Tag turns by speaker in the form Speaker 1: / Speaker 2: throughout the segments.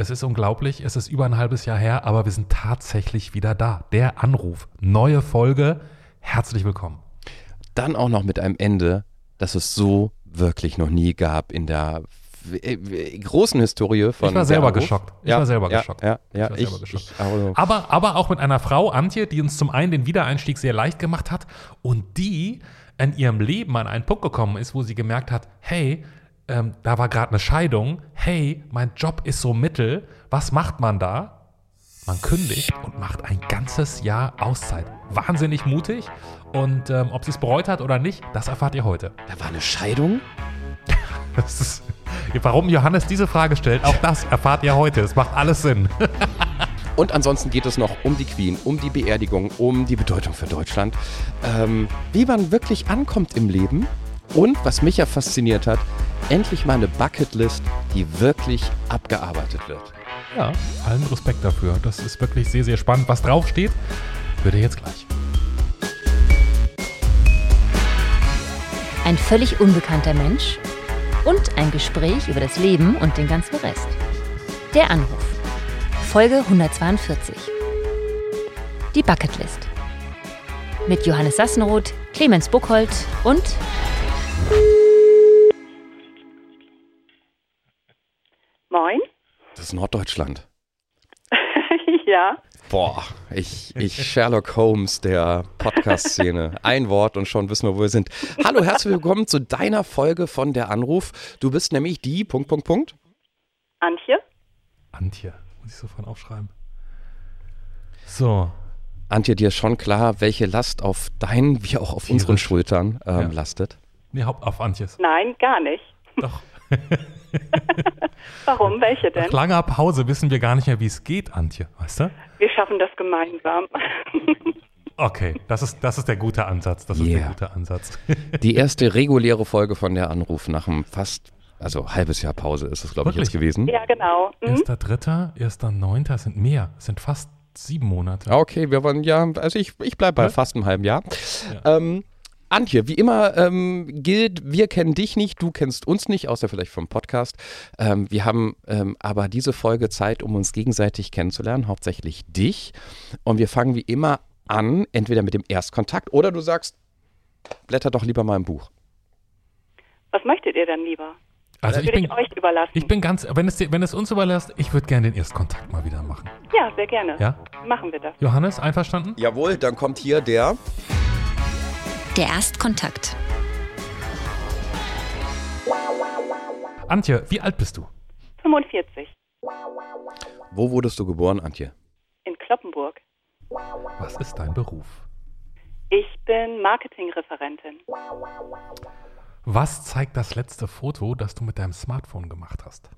Speaker 1: Es ist unglaublich, es ist über ein halbes Jahr her, aber wir sind tatsächlich wieder da. Der Anruf, neue Folge. Herzlich willkommen.
Speaker 2: Dann auch noch mit einem Ende, das es so wirklich noch nie gab in der äh, großen Historie von.
Speaker 1: Ich war selber geschockt. Ich
Speaker 2: ja,
Speaker 1: war selber
Speaker 2: ja,
Speaker 1: geschockt.
Speaker 2: Ja, ja,
Speaker 1: ich,
Speaker 2: ich,
Speaker 1: geschockt.
Speaker 2: ich also,
Speaker 1: aber, aber auch mit einer Frau, Antje, die uns zum einen den Wiedereinstieg sehr leicht gemacht hat und die in ihrem Leben an einen Punkt gekommen ist, wo sie gemerkt hat, hey, ähm, da war gerade eine Scheidung, hey, mein Job ist so mittel, was macht man da? Man kündigt und macht ein ganzes Jahr Auszeit. Wahnsinnig mutig und ähm, ob sie es bereut hat oder nicht, das erfahrt ihr heute.
Speaker 2: da war eine Scheidung?
Speaker 1: Das ist, warum Johannes diese Frage stellt, auch das erfahrt ihr heute. Es macht alles Sinn.
Speaker 2: Und ansonsten geht es noch um die Queen, um die Beerdigung, um die Bedeutung für Deutschland, ähm, wie man wirklich ankommt im Leben und, was mich ja fasziniert hat, endlich mal eine Bucketlist, die wirklich abgearbeitet wird.
Speaker 1: Ja, allen Respekt dafür. Das ist wirklich sehr, sehr spannend. Was draufsteht, hört ihr jetzt gleich.
Speaker 3: Ein völlig unbekannter Mensch und ein Gespräch über das Leben und den ganzen Rest. Der Anruf. Folge 142. Die Bucketlist. Mit Johannes Sassenroth, Clemens Buchholz und
Speaker 4: Moin.
Speaker 2: Das ist Norddeutschland.
Speaker 4: ja.
Speaker 2: Boah, ich, ich Sherlock Holmes der Podcast-Szene. Ein Wort und schon wissen wir, wo wir sind. Hallo, herzlich willkommen zu deiner Folge von Der Anruf. Du bist nämlich die, Punkt, Punkt, Punkt.
Speaker 4: Antje.
Speaker 1: Antje, muss ich sofort aufschreiben. So,
Speaker 2: Antje, dir ist schon klar, welche Last auf deinen wie auch auf
Speaker 1: Tierisch.
Speaker 2: unseren Schultern ähm,
Speaker 1: Ja.
Speaker 2: lastet?
Speaker 1: Nee, Haupt auf Antjes.
Speaker 4: Nein, gar nicht.
Speaker 1: Doch.
Speaker 4: Warum? Welche denn?
Speaker 1: Nach langer Pause wissen wir gar nicht mehr, wie es geht, Antje, weißt du?
Speaker 4: Wir schaffen das gemeinsam.
Speaker 1: Okay, das ist, das ist der gute Ansatz. Das ist der
Speaker 2: Yeah.
Speaker 1: gute Ansatz.
Speaker 2: Die erste reguläre Folge von Der Anruf nach einem fast, also halbes Jahr Pause ist es, glaube ich,
Speaker 1: Wirklich?
Speaker 2: jetzt gewesen.
Speaker 4: ja, genau. Mhm.
Speaker 1: Erster, dritter, erster, neunter, es sind mehr. Es sind fast sieben Monate.
Speaker 2: Ah, Okay, wir wollen ja, also ich, ich bleibe bei
Speaker 1: Ja.
Speaker 2: fast einem halben Jahr. Ähm, Antje, wie immer ähm, gilt, wir kennen dich nicht, du kennst uns nicht, außer vielleicht vom Podcast. Ähm, wir haben ähm, aber diese Folge Zeit, um uns gegenseitig kennenzulernen, hauptsächlich dich. Und wir fangen wie immer an, entweder mit dem Erstkontakt oder du sagst, blätter doch lieber mal im Buch.
Speaker 4: Was möchtet ihr denn lieber?
Speaker 1: Also ich
Speaker 4: Würde
Speaker 1: bin,
Speaker 4: ich euch überlassen.
Speaker 1: ich bin ganz, wenn es, wenn es uns überlässt, ich würde gerne den Erstkontakt mal wieder machen.
Speaker 4: ja, sehr gerne.
Speaker 1: Ja?
Speaker 4: Machen wir das.
Speaker 1: Johannes, einverstanden?
Speaker 2: Jawohl, dann kommt hier der.
Speaker 3: Der Erstkontakt.
Speaker 1: Antje, wie alt bist du?
Speaker 4: 45.
Speaker 2: Wo wurdest du geboren, Antje?
Speaker 4: In Kloppenburg.
Speaker 1: Was ist dein Beruf?
Speaker 4: Ich bin Marketingreferentin.
Speaker 1: Was zeigt das letzte Foto, das du mit deinem Smartphone gemacht hast?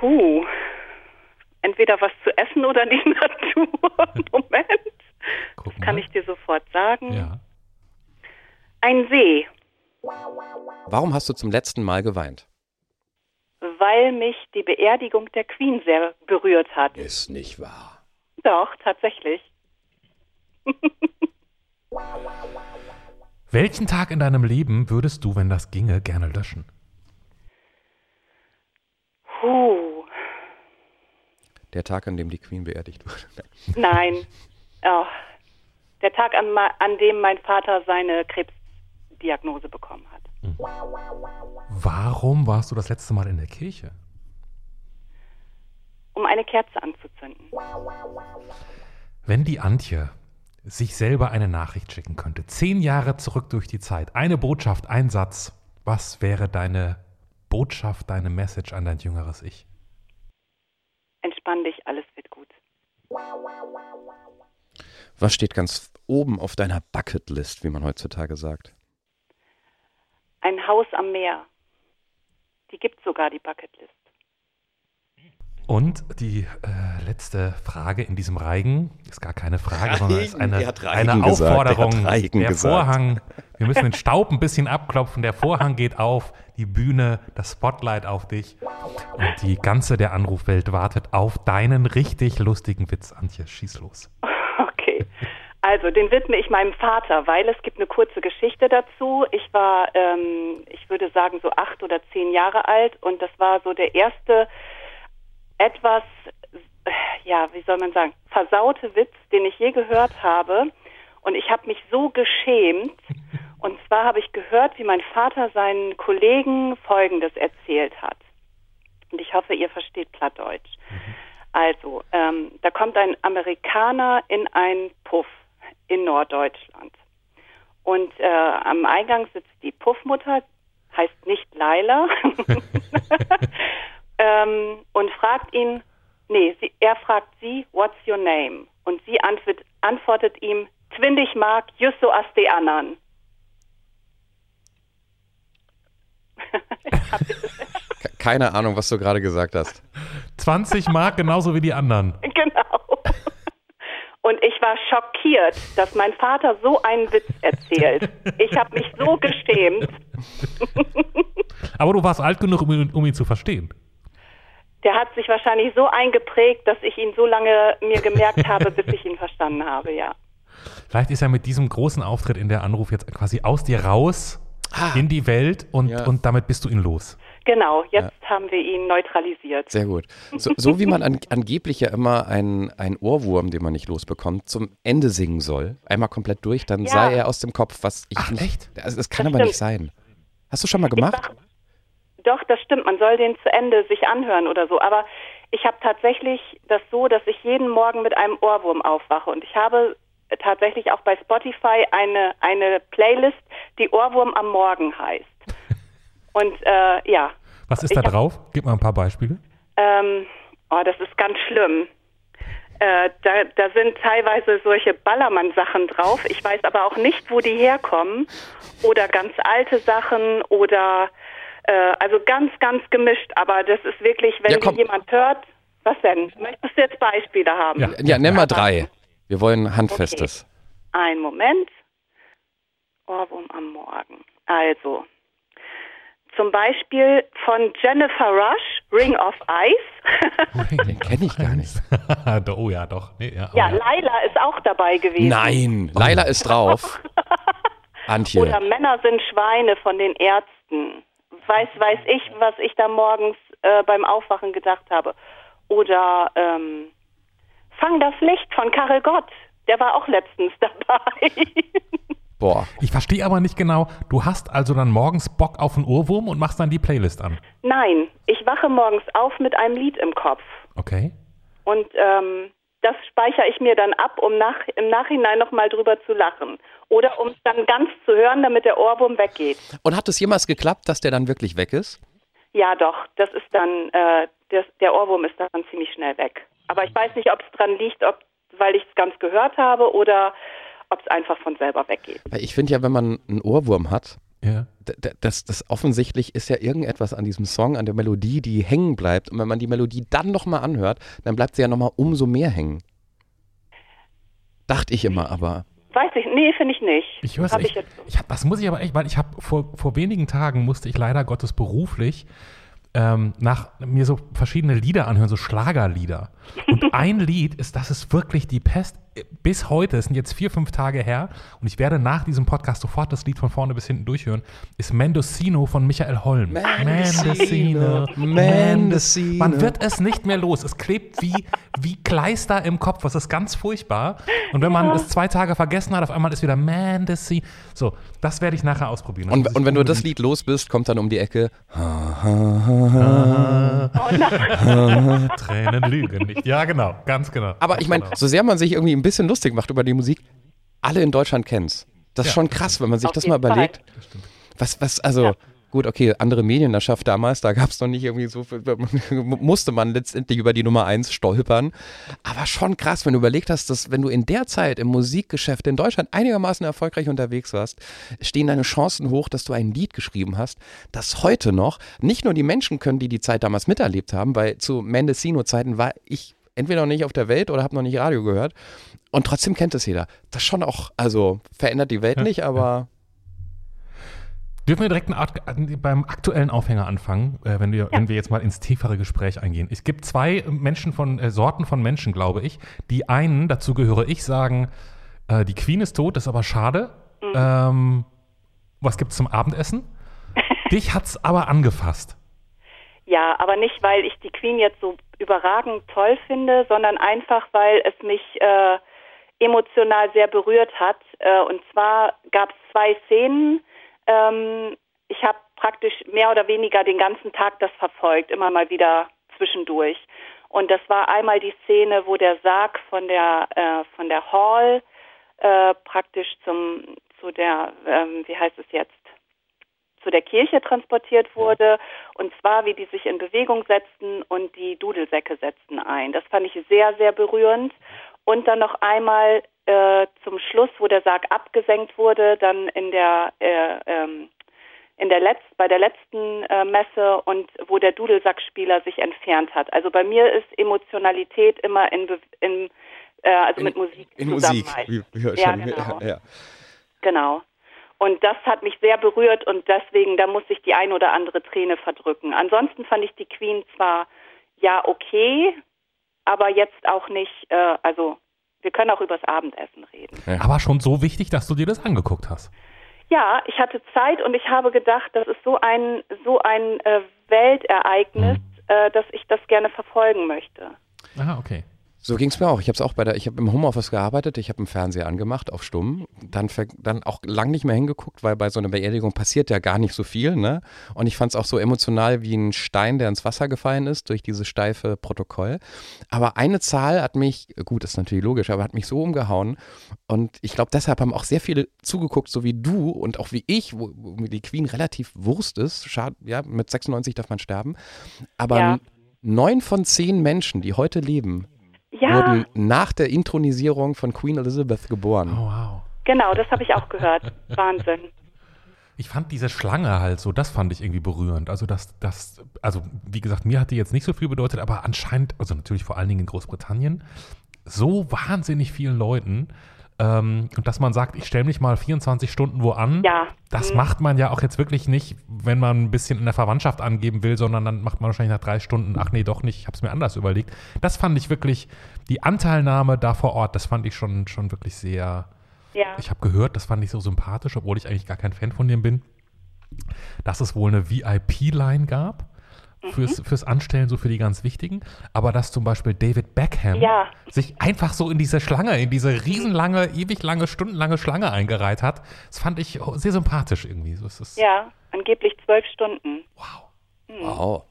Speaker 4: Huh. Entweder was zu essen oder die Natur. Moment.
Speaker 1: Guck
Speaker 4: Kann
Speaker 1: mal.
Speaker 4: ich dir sofort sagen.
Speaker 1: Ja.
Speaker 4: Ein See,
Speaker 2: Warum hast du zum letzten Mal geweint?
Speaker 4: weil mich die Beerdigung der Queen sehr berührt hat.
Speaker 2: Ist nicht wahr.
Speaker 4: Doch, tatsächlich.
Speaker 1: Welchen Tag in deinem Leben würdest du, wenn das ginge, gerne löschen?
Speaker 4: Huh.
Speaker 2: Der Tag, an dem die Queen beerdigt wurde.
Speaker 4: Nein. Oh. Der Tag, an, an dem mein Vater seine Krebsdiagnose bekommen hat.
Speaker 1: Warum warst du das letzte Mal in der Kirche?
Speaker 4: Um eine Kerze anzuzünden.
Speaker 1: Wenn die Antje sich selber eine Nachricht schicken könnte, zehn Jahre zurück durch die Zeit, eine Botschaft, ein Satz, was wäre deine Botschaft, deine Message an dein jüngeres Ich?
Speaker 4: Entspann dich, alles wird gut.
Speaker 2: Was steht ganz oben auf deiner Bucketlist, wie man heutzutage sagt?
Speaker 4: Ein Haus am Meer. Die gibt sogar die Bucketlist.
Speaker 1: Und die äh, letzte Frage in diesem Reigen ist gar keine Frage, sondern ist
Speaker 2: Reigen,
Speaker 1: eine,
Speaker 2: Reigen
Speaker 1: eine
Speaker 2: er
Speaker 1: Aufforderung.
Speaker 2: Reigen
Speaker 1: der
Speaker 2: gesagt.
Speaker 1: Vorhang, wir müssen den Staub ein bisschen abklopfen. Der Vorhang geht auf, die Bühne, das Spotlight auf dich. Und die ganze der Anrufwelt wartet auf deinen richtig lustigen Witz. Antje, schieß los.
Speaker 4: Also, den widme ich meinem Vater, weil es gibt eine kurze Geschichte dazu. Ich war, ähm, ich würde sagen, so acht oder zehn Jahre alt und das war so der erste etwas, ja, wie soll man sagen, versaute Witz, den ich je gehört habe. Und ich habe mich so geschämt. Und zwar habe ich gehört, wie mein Vater seinen Kollegen Folgendes erzählt hat. Und ich hoffe, ihr versteht Plattdeutsch. Also, ähm, da kommt ein Amerikaner in einen Puff in Norddeutschland. Und äh, am Eingang sitzt die Puffmutter, heißt nicht Laila, ähm, und fragt ihn, nee, sie, er fragt sie, what's your name? Und sie antwort, antwortet ihm, Twindig mag, just so as die anderen.
Speaker 2: Keine Ahnung, was du gerade gesagt hast.
Speaker 1: 20 Mark genauso wie die anderen.
Speaker 4: Genau. Und ich war schockiert, dass mein Vater so einen Witz erzählt. Ich habe mich so geschämt.
Speaker 1: Aber du warst alt genug, um ihn, um ihn zu verstehen.
Speaker 4: Der hat sich wahrscheinlich so eingeprägt, dass ich ihn so lange mir gemerkt habe, bis ich ihn verstanden habe, ja.
Speaker 1: Vielleicht ist er mit diesem großen Auftritt in der Anruf jetzt quasi aus dir raus in die Welt und,
Speaker 2: Ja.
Speaker 1: und damit bist du ihn los.
Speaker 4: Genau, jetzt haben wir ihn neutralisiert.
Speaker 2: Sehr gut. So, so wie man an, angeblich ja immer einen, einen Ohrwurm, den man nicht losbekommt, zum Ende singen soll, einmal komplett durch, dann
Speaker 4: Ja.
Speaker 2: sei er aus dem Kopf, was ich
Speaker 1: Ach,
Speaker 2: nicht.
Speaker 1: echt?
Speaker 2: Also, das kann
Speaker 4: Das
Speaker 2: aber nicht sein. Hast du schon mal gemacht?
Speaker 4: Doch, das stimmt. Man soll den zu Ende sich anhören oder so. Aber ich habe tatsächlich das so, dass ich jeden Morgen mit einem Ohrwurm aufwache. Und ich habe tatsächlich auch bei Spotify eine, eine Playlist, die Ohrwurm am Morgen heißt. Und äh, ja,
Speaker 1: Was ist
Speaker 4: Ich
Speaker 1: da
Speaker 4: hab-
Speaker 1: drauf? Gib mal ein paar Beispiele.
Speaker 4: ähm, oh, das ist ganz schlimm. Äh, da, da sind teilweise solche Ballermann-Sachen drauf. Ich weiß aber auch nicht, wo die herkommen. Oder ganz alte Sachen oder äh, also ganz, ganz gemischt. Aber das ist wirklich, wenn
Speaker 2: Ja,
Speaker 4: jemand hört, was denn? Möchtest du jetzt Beispiele haben?
Speaker 1: Ja.
Speaker 2: Ja, nenn mal drei. Wir wollen Handfestes.
Speaker 4: Ein Moment. Ohrwurm am Morgen. Also, zum Beispiel von Jennifer Rush, Ring of Ice.
Speaker 2: Den kenne ich gar nicht.
Speaker 1: oh ja, doch. Nee, ja, oh
Speaker 4: ja,
Speaker 1: ja.
Speaker 4: Laila ist auch dabei gewesen.
Speaker 2: Nein, Laila ist drauf. Antje.
Speaker 4: Oder Männer sind Schweine von den Ärzten. Weiß, weiß ich, was ich da morgens äh, beim Aufwachen gedacht habe. Oder ähm, Fang das Licht von Karel Gott. Der war auch letztens dabei.
Speaker 2: Boah.
Speaker 1: Ich verstehe aber nicht genau, du hast also dann morgens Bock auf einen Ohrwurm und machst dann die Playlist an.
Speaker 4: Nein, ich wache morgens auf mit einem Lied im Kopf.
Speaker 1: Okay.
Speaker 4: Und ähm, das speichere ich mir dann ab, um nach, im Nachhinein nochmal drüber zu lachen. Oder um es dann ganz zu hören, damit der Ohrwurm weggeht.
Speaker 2: Und hat es jemals geklappt, dass der dann wirklich weg ist?
Speaker 4: Ja, doch, das ist dann, äh, das, der Ohrwurm ist dann ziemlich schnell weg. Aber ich weiß nicht, ob es dran liegt, ob, weil ich es ganz gehört habe oder ob es einfach von selber weggeht.
Speaker 2: Weil ich finde ja, wenn man einen Ohrwurm hat,
Speaker 1: Ja.
Speaker 2: das, das offensichtlich ist ja irgendetwas an diesem Song, an der Melodie, die hängen bleibt. Und wenn man die Melodie dann nochmal anhört, dann bleibt sie ja nochmal umso mehr hängen. Dachte ich immer, aber.
Speaker 4: Weiß ich, nee, finde ich nicht.
Speaker 1: Ich höre
Speaker 4: ich so.
Speaker 1: Ich hab, das muss ich aber echt, weil ich habe vor, vor wenigen Tagen musste ich leider Gottes beruflich ähm, nach mir so verschiedene Lieder anhören, so Schlagerlieder. Und ein Lied ist, das ist wirklich die Pest. Bis heute, es sind jetzt vier, fünf Tage her, und ich werde nach diesem Podcast sofort das Lied von vorne bis hinten durchhören, ist Mendocino von Michael Holm.
Speaker 2: Mendocino, Mendocino.
Speaker 1: Man wird es nicht mehr los. Es klebt wie, wie Kleister im Kopf. Das ist ganz furchtbar. Und wenn man es zwei Tage vergessen hat, auf einmal ist wieder Mendocino. So, das werde ich nachher ausprobieren.
Speaker 2: Und, und wenn du das Lied los bist, kommt dann um die Ecke.
Speaker 1: Tränen lügen nicht. Ja, genau, ganz genau.
Speaker 2: Aber
Speaker 1: Ganz
Speaker 2: ich meine,
Speaker 1: genau.
Speaker 2: so sehr man sich irgendwie ein bisschen lustig macht über die Musik, alle in Deutschland kennen's. Das ist
Speaker 1: Ja,
Speaker 2: schon krass, wenn man sich
Speaker 4: Auf
Speaker 2: das mal überlegt. Was, was, also, gut, okay, andere Medienlandschaft damals, da gab es noch nicht irgendwie so viel, musste man letztendlich über die Nummer eins stolpern. Aber schon krass, wenn du überlegt hast, dass wenn du in der Zeit im Musikgeschäft in Deutschland einigermaßen erfolgreich unterwegs warst, stehen deine Chancen hoch, dass du ein Lied geschrieben hast, das heute noch nicht nur die Menschen können, die die Zeit damals miterlebt haben, weil zu Mendocino-Zeiten war ich entweder noch nicht auf der Welt oder habe noch nicht Radio gehört. Und trotzdem kennt es jeder. Das schon auch, also verändert die Welt nicht, aber
Speaker 1: Dürfen wir direkt beim aktuellen Aufhänger anfangen, äh, wenn, wir, wenn wir jetzt mal ins tiefere Gespräch eingehen. Es gibt zwei Menschen von, äh, Sorten von Menschen, glaube ich. Die einen, dazu gehöre ich, sagen, äh, die Queen ist tot, ist aber schade. Ähm, was gibt's zum Abendessen? Dich hat's aber angefasst.
Speaker 4: Ja, aber nicht, weil ich die Queen jetzt so überragend toll finde, sondern einfach, weil es mich äh, emotional sehr berührt hat. Äh, und zwar gab es zwei Szenen. Ähm, ich habe praktisch mehr oder weniger den ganzen Tag das verfolgt, immer mal wieder zwischendurch. Und das war einmal die Szene, wo der Sarg von der äh, von der Hall äh, praktisch zum zu der ähm, wie heißt es jetzt zu der Kirche transportiert wurde und zwar wie die sich in Bewegung setzten und die Dudelsäcke setzten ein. Das fand ich sehr sehr berührend und dann noch einmal äh, zum Schluss, wo der Sarg abgesenkt wurde, dann in der äh, ähm, in der Letz bei der letzten äh, Messe und wo der Dudelsackspieler sich entfernt hat. Also bei mir ist Emotionalität immer in, in äh, also
Speaker 2: in,
Speaker 4: mit Musik
Speaker 2: in. Musik. Wie, wie
Speaker 4: ja,
Speaker 2: schon,
Speaker 4: genau.
Speaker 2: ja.
Speaker 4: genau. Und das hat mich sehr berührt und deswegen, da muss ich die ein oder andere Träne verdrücken. Ansonsten fand ich die Queen zwar ja okay, aber jetzt auch nicht, äh, also wir können auch übers Abendessen reden.
Speaker 1: Aber schon so wichtig, dass du dir das angeguckt hast.
Speaker 4: Ja, ich hatte Zeit und ich habe gedacht, das ist so ein so ein äh, Weltereignis, äh, dass ich das gerne verfolgen möchte.
Speaker 1: Ah, okay.
Speaker 2: So ging es mir auch. Ich habe es auch bei der, ich habe im Homeoffice gearbeitet, ich habe einen Fernseher angemacht auf Stumm, dann, dann auch lang nicht mehr hingeguckt, weil bei so einer Beerdigung passiert ja gar nicht so viel, ne? Und ich fand es auch so emotional wie ein Stein, der ins Wasser gefallen ist durch dieses steife Protokoll. Aber eine Zahl hat mich, gut, ist natürlich logisch, aber hat mich so umgehauen. Und ich glaube, deshalb haben auch sehr viele zugeguckt, so wie du und auch wie ich, wo, wo mir die Queen relativ Wurst ist. Schade, ja, mit 96 darf man sterben. Aber
Speaker 4: Ja.
Speaker 2: neun von zehn Menschen, die heute leben,
Speaker 4: Ja,
Speaker 2: wurden nach der Intronisierung von Queen Elizabeth geboren.
Speaker 1: Oh, wow.
Speaker 4: genau, das habe ich auch gehört. Wahnsinn.
Speaker 1: Ich fand diese Schlange halt so, das fand ich irgendwie berührend. Also das, das, also wie gesagt, mir hat die jetzt nicht so viel bedeutet, aber anscheinend, also natürlich vor allen Dingen in Großbritannien, so wahnsinnig vielen Leuten. Ähm, und dass man sagt, ich stelle mich mal 24 Stunden wo an,
Speaker 4: Ja.
Speaker 1: das
Speaker 4: Mhm.
Speaker 1: macht man ja auch jetzt wirklich nicht, wenn man ein bisschen in der Verwandtschaft angeben will, sondern dann macht man wahrscheinlich nach drei Stunden, ach nee, doch nicht, ich habe es mir anders überlegt. Das fand ich wirklich, die Anteilnahme da vor Ort, das fand ich schon, schon wirklich sehr,
Speaker 4: Ja.
Speaker 1: ich habe gehört, das fand ich so sympathisch, obwohl ich eigentlich gar kein Fan von dem bin, dass es wohl eine VIP-Line gab
Speaker 4: Mhm.
Speaker 1: fürs, fürs Anstellen, so für die ganz wichtigen, aber dass zum Beispiel David Beckham
Speaker 4: Ja.
Speaker 1: sich einfach so in diese Schlange, in diese riesenlange, ewig lange, stundenlange Schlange eingereiht hat, das fand ich sehr sympathisch irgendwie. So, es ist,
Speaker 4: Ja, angeblich zwölf Stunden.
Speaker 1: Wow.
Speaker 2: Wow.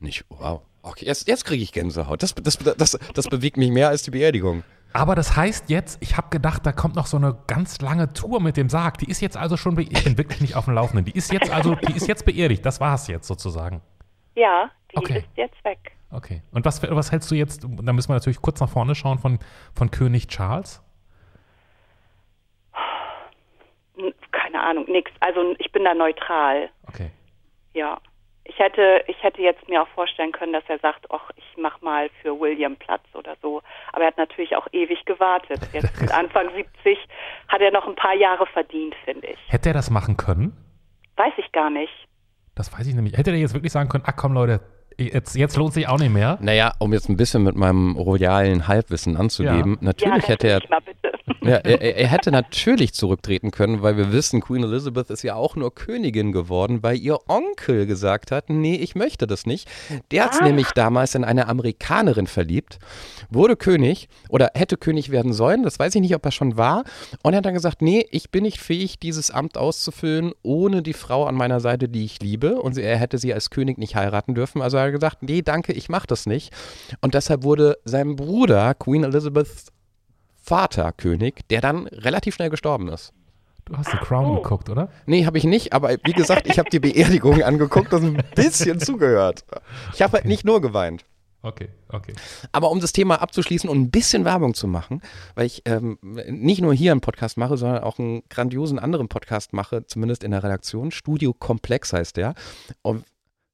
Speaker 2: Nicht, wow. Okay, jetzt, jetzt kriege ich Gänsehaut. Das, das, das, das bewegt mich mehr als die Beerdigung.
Speaker 1: Aber das heißt jetzt, ich habe gedacht, da kommt noch so eine ganz lange Tour mit dem Sarg. Die ist jetzt also schon, be ich bin wirklich nicht auf dem Laufenden. Die ist jetzt also, die ist jetzt beerdigt. Das war es jetzt sozusagen.
Speaker 4: Ja, die
Speaker 1: Okay.
Speaker 4: ist jetzt weg.
Speaker 1: Okay. Und was, was hältst du jetzt, da müssen wir natürlich kurz nach vorne schauen, von, von König Charles?
Speaker 4: Keine Ahnung, nix. Also ich bin da neutral.
Speaker 1: Okay.
Speaker 4: Ja. Ich hätte, ich hätte jetzt mir auch vorstellen können, dass er sagt, ach, ich mach mal für William Platz oder so. Aber er hat natürlich auch ewig gewartet. Jetzt mit Anfang 70 hat er noch ein paar Jahre verdient, finde ich.
Speaker 1: Hätte er das machen können?
Speaker 4: Weiß ich gar nicht.
Speaker 1: Das weiß ich nämlich. Hätte er jetzt wirklich sagen können, ach komm Leute, jetzt, jetzt lohnt sich auch nicht mehr?
Speaker 2: Naja, um jetzt ein bisschen mit meinem royalen Halbwissen anzugeben,
Speaker 1: Ja.
Speaker 2: natürlich
Speaker 4: ja,
Speaker 2: hätte er,
Speaker 4: mal bitte.
Speaker 2: Ja, er, er hätte natürlich zurücktreten können, weil wir wissen, Queen Elizabeth ist ja auch nur Königin geworden, weil ihr Onkel gesagt hat, nee, ich möchte das nicht. Der hat
Speaker 4: Ah.
Speaker 2: nämlich damals in eine Amerikanerin verliebt, wurde König oder hätte König werden sollen, das weiß ich nicht, ob er schon war, und er hat dann gesagt, nee, ich bin nicht fähig, dieses Amt auszufüllen, ohne die Frau an meiner Seite, die ich liebe, und er hätte sie als König nicht heiraten dürfen, also hat er gesagt, nee, danke, ich mache das nicht. Und deshalb wurde sein Bruder, Queen Elizabeths Vater König, der dann relativ schnell gestorben ist.
Speaker 1: Du hast The Crown
Speaker 4: Oh.
Speaker 1: geguckt, oder?
Speaker 2: Nee, habe ich nicht, aber wie gesagt, ich habe die Beerdigung angeguckt und ein bisschen zugehört. Ich habe halt nicht nur geweint.
Speaker 1: Okay, okay.
Speaker 2: Aber um das Thema abzuschließen und ein bisschen Werbung zu machen, weil ich ähm, nicht nur hier einen Podcast mache, sondern auch einen grandiosen anderen Podcast mache, zumindest in der Redaktion. Studio Komplex heißt der. Und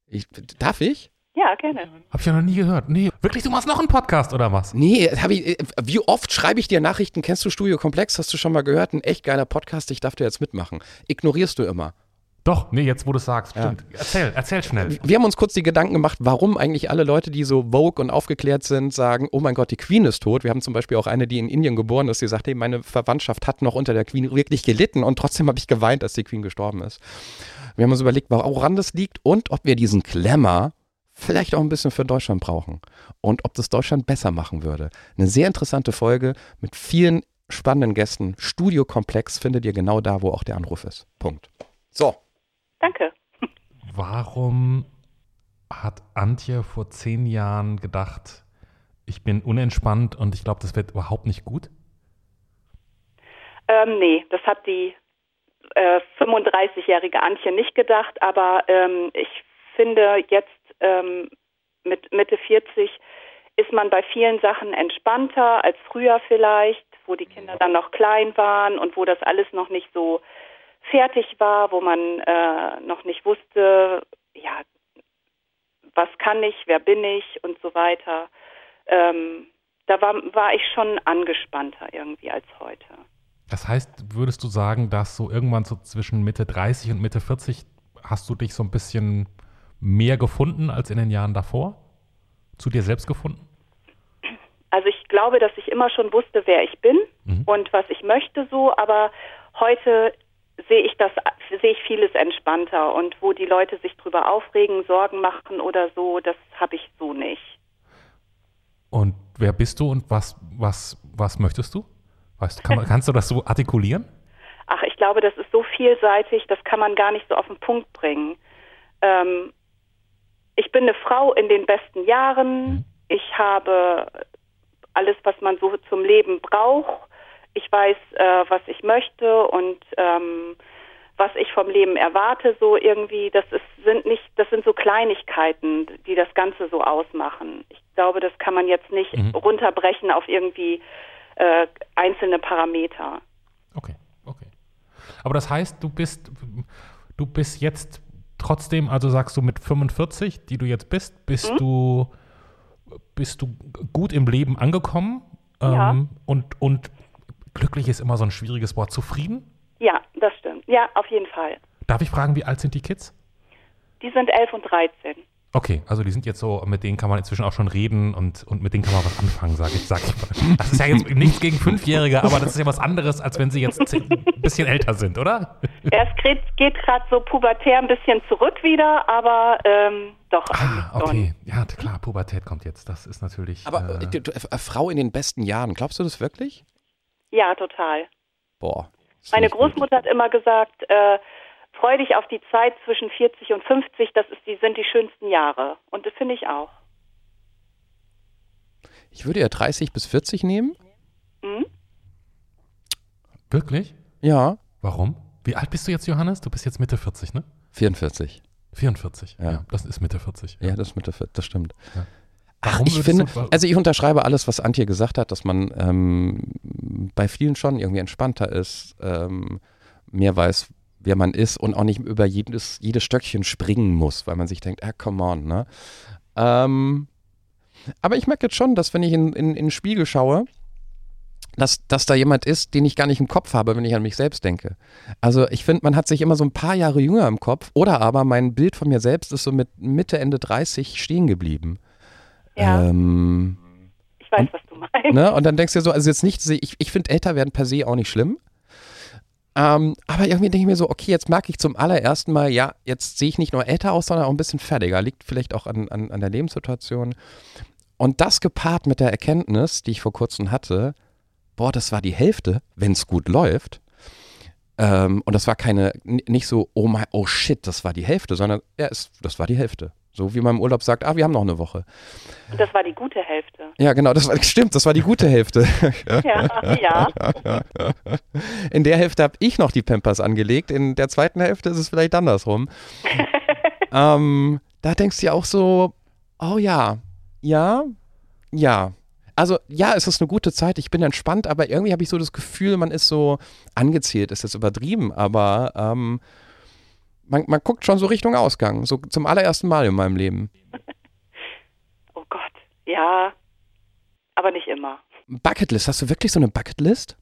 Speaker 2: ich, darf ich?
Speaker 4: Ja, gerne.
Speaker 1: Hab ich ja noch nie gehört. Nee, wirklich, du machst noch einen Podcast oder was?
Speaker 2: Nee, hab ich, äh, wie oft schreibe ich dir Nachrichten? Kennst du Studio Komplex? Hast du schon mal gehört? Ein echt geiler Podcast, ich darf dir jetzt mitmachen. Ignorierst du immer.
Speaker 1: Doch, nee, jetzt wo du es sagst. Stimmt. Erzähl, erzähl schnell.
Speaker 2: Wir haben uns kurz die Gedanken gemacht, warum eigentlich alle Leute, die so vogue und aufgeklärt sind, sagen, oh mein Gott, die Queen ist tot. Wir haben zum Beispiel auch eine, die in Indien geboren ist, die sagt, hey, meine Verwandtschaft hat noch unter der Queen wirklich gelitten und trotzdem habe ich geweint, als die Queen gestorben ist. Wir haben uns überlegt, woran das liegt und ob wir diesen Glamour vielleicht auch ein bisschen für Deutschland brauchen und ob das Deutschland besser machen würde. Eine sehr interessante Folge mit vielen spannenden Gästen. Studiokomplex findet ihr genau da, wo auch der Anruf ist. Punkt. So.
Speaker 4: Danke.
Speaker 1: Warum hat Antje vor zehn Jahren gedacht, ich bin unentspannt und ich glaube, das wird überhaupt nicht gut?
Speaker 4: Ähm, nee, das hat die äh, 35-jährige Antje nicht gedacht, aber ähm, ich finde jetzt ähm, mit Mitte 40 ist man bei vielen Sachen entspannter als früher vielleicht, wo die Kinder dann noch klein waren und wo das alles noch nicht so fertig war, wo man äh, noch nicht wusste, ja, was kann ich, wer bin ich und so weiter. Ähm, da war, war ich schon angespannter irgendwie als heute.
Speaker 1: Das heißt, würdest du sagen, dass so irgendwann so zwischen Mitte 30 und Mitte 40 hast du dich so ein bisschen mehr gefunden als in den Jahren davor? Zu dir selbst gefunden?
Speaker 4: Also ich glaube, dass ich immer schon wusste, wer ich bin mhm. und was ich möchte so, aber heute sehe ich das, sehe ich vieles entspannter und wo die Leute sich drüber aufregen, Sorgen machen oder so, das habe ich so nicht.
Speaker 1: Und wer bist du und was, was, was möchtest du? Weißt, kann kannst du das so artikulieren?
Speaker 4: Ach, ich glaube, das ist so vielseitig, das kann man gar nicht so auf den Punkt bringen. Ähm, ich bin eine Frau in den besten Jahren. Mhm. Ich habe alles, was man so zum Leben braucht. Ich weiß, äh, was ich möchte und ähm, was ich vom Leben erwarte. So irgendwie, das ist, sind nicht, das sind so Kleinigkeiten, die das Ganze so ausmachen. Ich glaube, das kann man jetzt nicht mhm. runterbrechen auf irgendwie äh, einzelne Parameter.
Speaker 1: Okay, okay. Aber das heißt, du bist, du bist jetzt trotzdem, also sagst du mit 45, die du jetzt bist, bist mhm. du bist du gut im Leben angekommen
Speaker 4: ja.
Speaker 1: Ähm, und, und glücklich ist immer so ein schwieriges Wort. Zufrieden?
Speaker 4: Ja, das stimmt. Ja, auf jeden Fall.
Speaker 1: Darf ich fragen, wie alt sind die Kids?
Speaker 4: Die sind 11 und 13.
Speaker 1: Okay, also die sind jetzt so, mit denen kann man inzwischen auch schon reden und, und mit denen kann man was anfangen, sage ich, sag ich mal. Das ist ja jetzt nichts gegen Fünfjährige, aber das ist ja was anderes, als wenn sie jetzt ein bisschen älter sind, oder?
Speaker 4: Ja, es geht, geht gerade so pubertär ein bisschen zurück wieder, aber ähm, doch.
Speaker 1: Ah, okay. Ja, klar, Pubertät kommt jetzt. Das ist natürlich.
Speaker 2: Aber äh, du, du, äh, Frau in den besten Jahren, glaubst du das wirklich?
Speaker 4: Ja, total.
Speaker 2: Boah.
Speaker 4: Meine Großmutter gut. hat immer gesagt, äh, freu dich auf die Zeit zwischen 40 und 50, das ist die, sind die schönsten Jahre. Und das finde ich auch.
Speaker 2: Ich würde ja 30 bis 40 nehmen. Mhm.
Speaker 1: Wirklich?
Speaker 2: Ja.
Speaker 1: Warum? Wie alt bist du jetzt, Johannes? Du bist jetzt Mitte 40, ne?
Speaker 2: 44.
Speaker 1: 44, ja. ja das ist Mitte 40.
Speaker 2: Ja, ja das ist Mitte 40, das stimmt. Ja. Ach, ich finde, also ich unterschreibe alles, was Antje gesagt hat, dass man ähm, bei vielen schon irgendwie entspannter ist, ähm, mehr weiß, wer man ist und auch nicht über jedes, jedes Stöckchen springen muss, weil man sich denkt, ah, come on, ne? Ähm, aber ich merke jetzt schon, dass wenn ich in, in, in den Spiegel schaue, dass, dass da jemand ist, den ich gar nicht im Kopf habe, wenn ich an mich selbst denke. Also ich finde, man hat sich immer so ein paar Jahre jünger im Kopf oder aber mein Bild von mir selbst ist so mit Mitte, Ende 30 stehen geblieben.
Speaker 4: Ja. Ähm, ich weiß, und, was du meinst.
Speaker 2: Ne? Und dann denkst du dir so, also jetzt nicht, ich, ich finde älter werden per se auch nicht schlimm. Ähm, aber irgendwie denke ich mir so, okay, jetzt merke ich zum allerersten Mal, ja, jetzt sehe ich nicht nur älter aus, sondern auch ein bisschen fertiger. Liegt vielleicht auch an, an, an der Lebenssituation. Und das gepaart mit der Erkenntnis, die ich vor kurzem hatte, boah, das war die Hälfte, wenn es gut läuft. Ähm, und das war keine, nicht so, oh my, oh shit, das war die Hälfte, sondern ja, es, das war die Hälfte. So wie man im Urlaub sagt, ah, wir haben noch eine Woche.
Speaker 4: Und das war die gute Hälfte.
Speaker 2: Ja, genau, das war, stimmt, das war die gute Hälfte.
Speaker 4: ja, ja.
Speaker 2: In der Hälfte habe ich noch die Pampers angelegt, in der zweiten Hälfte ist es vielleicht andersrum. ähm, da denkst du ja auch so, oh ja, ja, ja. Also ja, es ist eine gute Zeit, ich bin entspannt, aber irgendwie habe ich so das Gefühl, man ist so angezählt, ist jetzt übertrieben, aber ähm, man, man guckt schon so Richtung Ausgang, so zum allerersten Mal in meinem Leben.
Speaker 4: oh Gott, ja, aber nicht immer.
Speaker 2: Bucketlist, hast du wirklich so eine Bucketlist?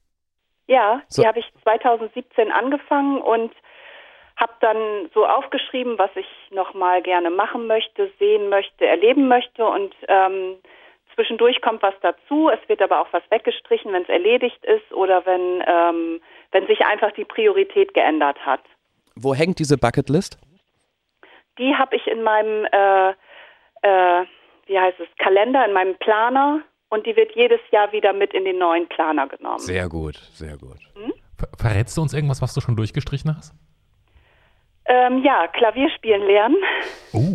Speaker 4: Ja, so. die habe ich 2017 angefangen und habe dann so aufgeschrieben, was ich nochmal gerne machen möchte, sehen möchte, erleben möchte und ähm, zwischendurch kommt was dazu. Es wird aber auch was weggestrichen, wenn es erledigt ist oder wenn, ähm, wenn sich einfach die Priorität geändert hat.
Speaker 2: Wo hängt diese Bucketlist?
Speaker 4: Die habe ich in meinem äh, äh, wie heißt es, Kalender, in meinem Planer und die wird jedes Jahr wieder mit in den neuen Planer genommen.
Speaker 2: Sehr gut, sehr gut.
Speaker 1: Ver verrätst du uns irgendwas, was du schon durchgestrichen hast?
Speaker 4: Ähm, ja, Klavierspielen lernen.
Speaker 1: Oh.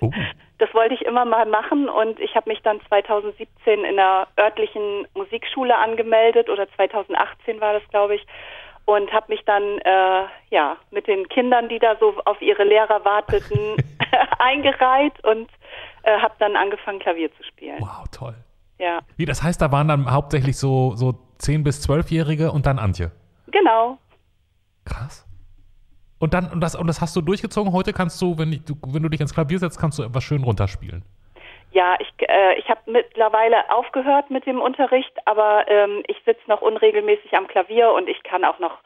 Speaker 1: oh.
Speaker 4: Das wollte ich immer mal machen und ich habe mich dann 2017 in der örtlichen Musikschule angemeldet oder 2018 war das, glaube ich, und habe mich dann äh, ja mit den Kindern, die da so auf ihre Lehrer warteten, eingereiht und äh, habe dann angefangen Klavier zu spielen.
Speaker 1: Wow, toll.
Speaker 4: Ja,
Speaker 1: Wie, das heißt, da waren dann hauptsächlich so, so 10- bis 12-Jährige und dann Antje.
Speaker 4: genau.
Speaker 1: Krass. Und dann, und das, und das hast du durchgezogen. Heute kannst du, wenn, ich, du, wenn du dich ins Klavier setzt, kannst du etwas schön runterspielen.
Speaker 4: Ja, ich, äh, ich habe mittlerweile aufgehört mit dem Unterricht, aber ähm, ich sitze noch unregelmäßig am Klavier und ich kann auch noch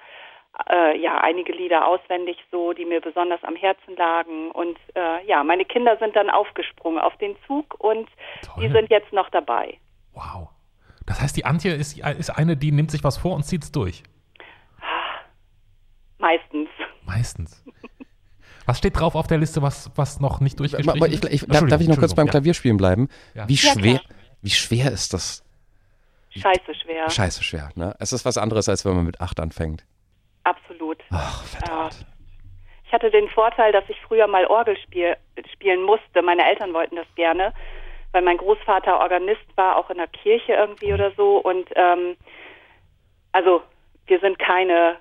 Speaker 4: äh, ja einige Lieder auswendig so, die mir besonders am Herzen lagen. Und äh, ja, meine Kinder sind dann aufgesprungen auf den Zug und
Speaker 1: Toll.
Speaker 4: die sind jetzt noch dabei.
Speaker 1: Wow. Das heißt, die Antje ist, ist eine, die nimmt sich was vor und zieht es durch.
Speaker 4: Meistens.
Speaker 1: Meistens. Was steht drauf auf der Liste, was, was noch nicht durchgestrichen
Speaker 2: Aber ich,
Speaker 1: ist?
Speaker 2: ich, darf, darf ich noch kurz beim Klavierspielen bleiben?
Speaker 1: Ja.
Speaker 2: Wie, schwer, wie schwer ist das?
Speaker 4: Scheiße schwer.
Speaker 2: Scheiße schwer, ne? Es ist was anderes, als wenn man mit acht anfängt.
Speaker 4: Absolut.
Speaker 2: Ach, verdammt.
Speaker 4: Ich hatte den Vorteil, dass ich früher mal Orgel spiel, spielen musste. Meine Eltern wollten das gerne, weil mein Großvater Organist war, auch in der Kirche irgendwie oder so. Und ähm, also wir sind keine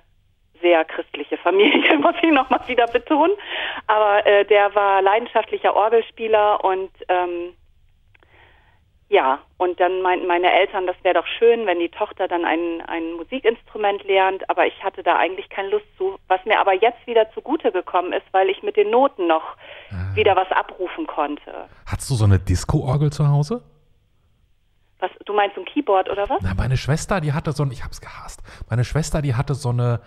Speaker 4: sehr christliche Familie, muss ich nochmal wieder betonen. Aber äh, der war leidenschaftlicher Orgelspieler und ähm, ja, und dann meinten meine Eltern, das wäre doch schön, wenn die Tochter dann ein, ein Musikinstrument lernt, aber ich hatte da eigentlich keine Lust zu, was mir aber jetzt wieder zugute gekommen ist, weil ich mit den Noten noch wieder was abrufen konnte.
Speaker 1: Hast du so eine Disco-Orgel zu Hause?
Speaker 4: Was, du meinst so ein Keyboard oder was?
Speaker 1: Na, meine Schwester, die hatte so ein, ich hab's gehasst. Meine Schwester, die hatte so eine,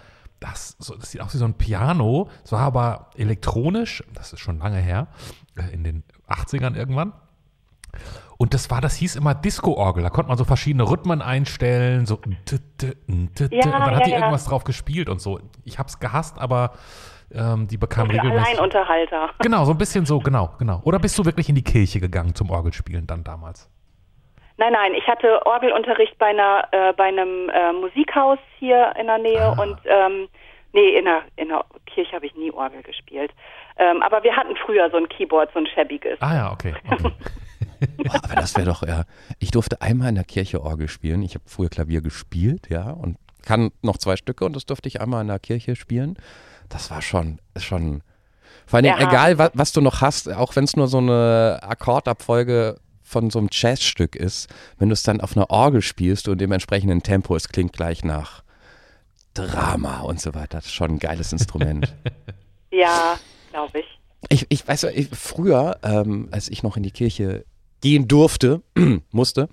Speaker 1: das, so, das sieht aus wie so ein Piano. Es war aber elektronisch, das ist schon lange her, äh, in den 80ern irgendwann. Und das war, das hieß immer Disco-Orgel. Da konnte man so verschiedene Rhythmen einstellen, so
Speaker 4: Ja,
Speaker 1: und dann hat
Speaker 4: ja,
Speaker 1: die
Speaker 4: ja.
Speaker 1: irgendwas drauf gespielt und so. Ich hab's gehasst, aber ähm, die bekam
Speaker 4: Für
Speaker 1: regelmäßig.
Speaker 4: Alleinunterhalter.
Speaker 1: Genau, so ein bisschen so, genau, genau. Oder bist du wirklich in die Kirche gegangen zum Orgelspielen dann damals?
Speaker 4: Nein, nein, ich hatte Orgelunterricht bei einer äh, bei einem äh, Musikhaus hier in der Nähe
Speaker 1: Ah.
Speaker 4: und ähm, nee, in der in der Kirche habe ich nie Orgel gespielt. Ähm, aber wir hatten früher so ein Keyboard, so ein schäbiges.
Speaker 1: Ah ja, okay. okay.
Speaker 2: Boah, aber das wäre doch, ja. Ich durfte einmal in der Kirche Orgel spielen. Ich habe früher Klavier gespielt, ja, und kann noch zwei Stücke und das durfte ich einmal in der Kirche spielen. Das war schon, schon. Vor allem,
Speaker 4: Ja.
Speaker 2: egal was, was du noch hast, auch wenn es nur so eine Akkordabfolge von so einem Jazzstück ist, wenn du es dann auf einer Orgel spielst und im entsprechenden Tempo, es klingt gleich nach Drama und so weiter. Das ist schon ein geiles Instrument.
Speaker 4: Ja, glaube ich.
Speaker 2: Ich, ich weiß, ich, früher, ähm, als ich noch in die Kirche gehen durfte, musste,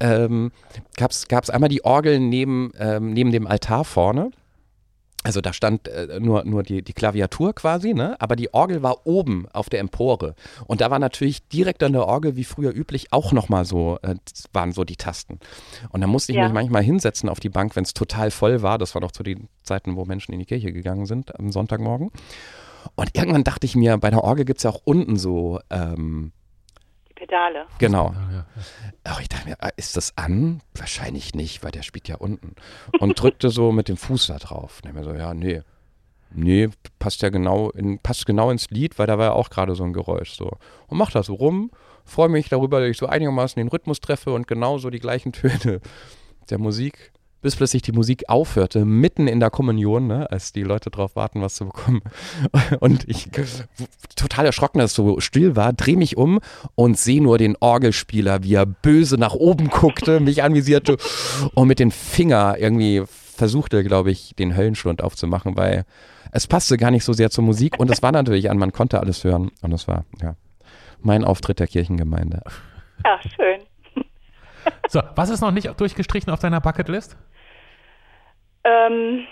Speaker 2: ähm, gab es einmal die Orgel neben, ähm, neben dem Altar vorne. Also da stand äh, nur, nur die, die Klaviatur quasi, ne? aber die Orgel war oben auf der Empore. Und da war natürlich direkt an der Orgel, wie früher üblich, auch nochmal so, äh, waren so die Tasten. Und da musste ich
Speaker 4: Ja.
Speaker 2: mich manchmal hinsetzen auf die Bank, wenn es total voll war. Das war noch zu den Zeiten, wo Menschen in die Kirche gegangen sind, am Sonntagmorgen. Und irgendwann dachte ich mir, bei der Orgel gibt es ja auch unten so, ähm,
Speaker 4: Pedale.
Speaker 2: genau.
Speaker 1: Ja, ja.
Speaker 2: Aber ich dachte mir, ah, ist das an? Wahrscheinlich nicht, weil der spielt ja unten. Und drückte so mit dem Fuß da drauf. Und ich mir so, ja, nee. Nee, passt ja genau, in, passt genau ins Lied, weil da war ja auch gerade so ein Geräusch so. Und mach das so rum, freue mich darüber, dass ich so einigermaßen den Rhythmus treffe und genauso die gleichen Töne der Musik, bis plötzlich die Musik aufhörte, mitten in der Kommunion, ne, als die Leute drauf warten, was zu bekommen. Und ich total erschrocken, dass es so still war, drehe mich um und sehe nur den Orgelspieler, wie er böse nach oben guckte, mich anvisierte und mit den Finger irgendwie versuchte, glaube ich, den Höllenschlund aufzumachen, weil es passte gar nicht so sehr zur Musik und es war natürlich an, man konnte alles hören und es war, ja, mein Auftritt der Kirchengemeinde.
Speaker 4: Ja, schön.
Speaker 1: So, was ist noch nicht durchgestrichen auf deiner Bucketlist?
Speaker 4: Ähm,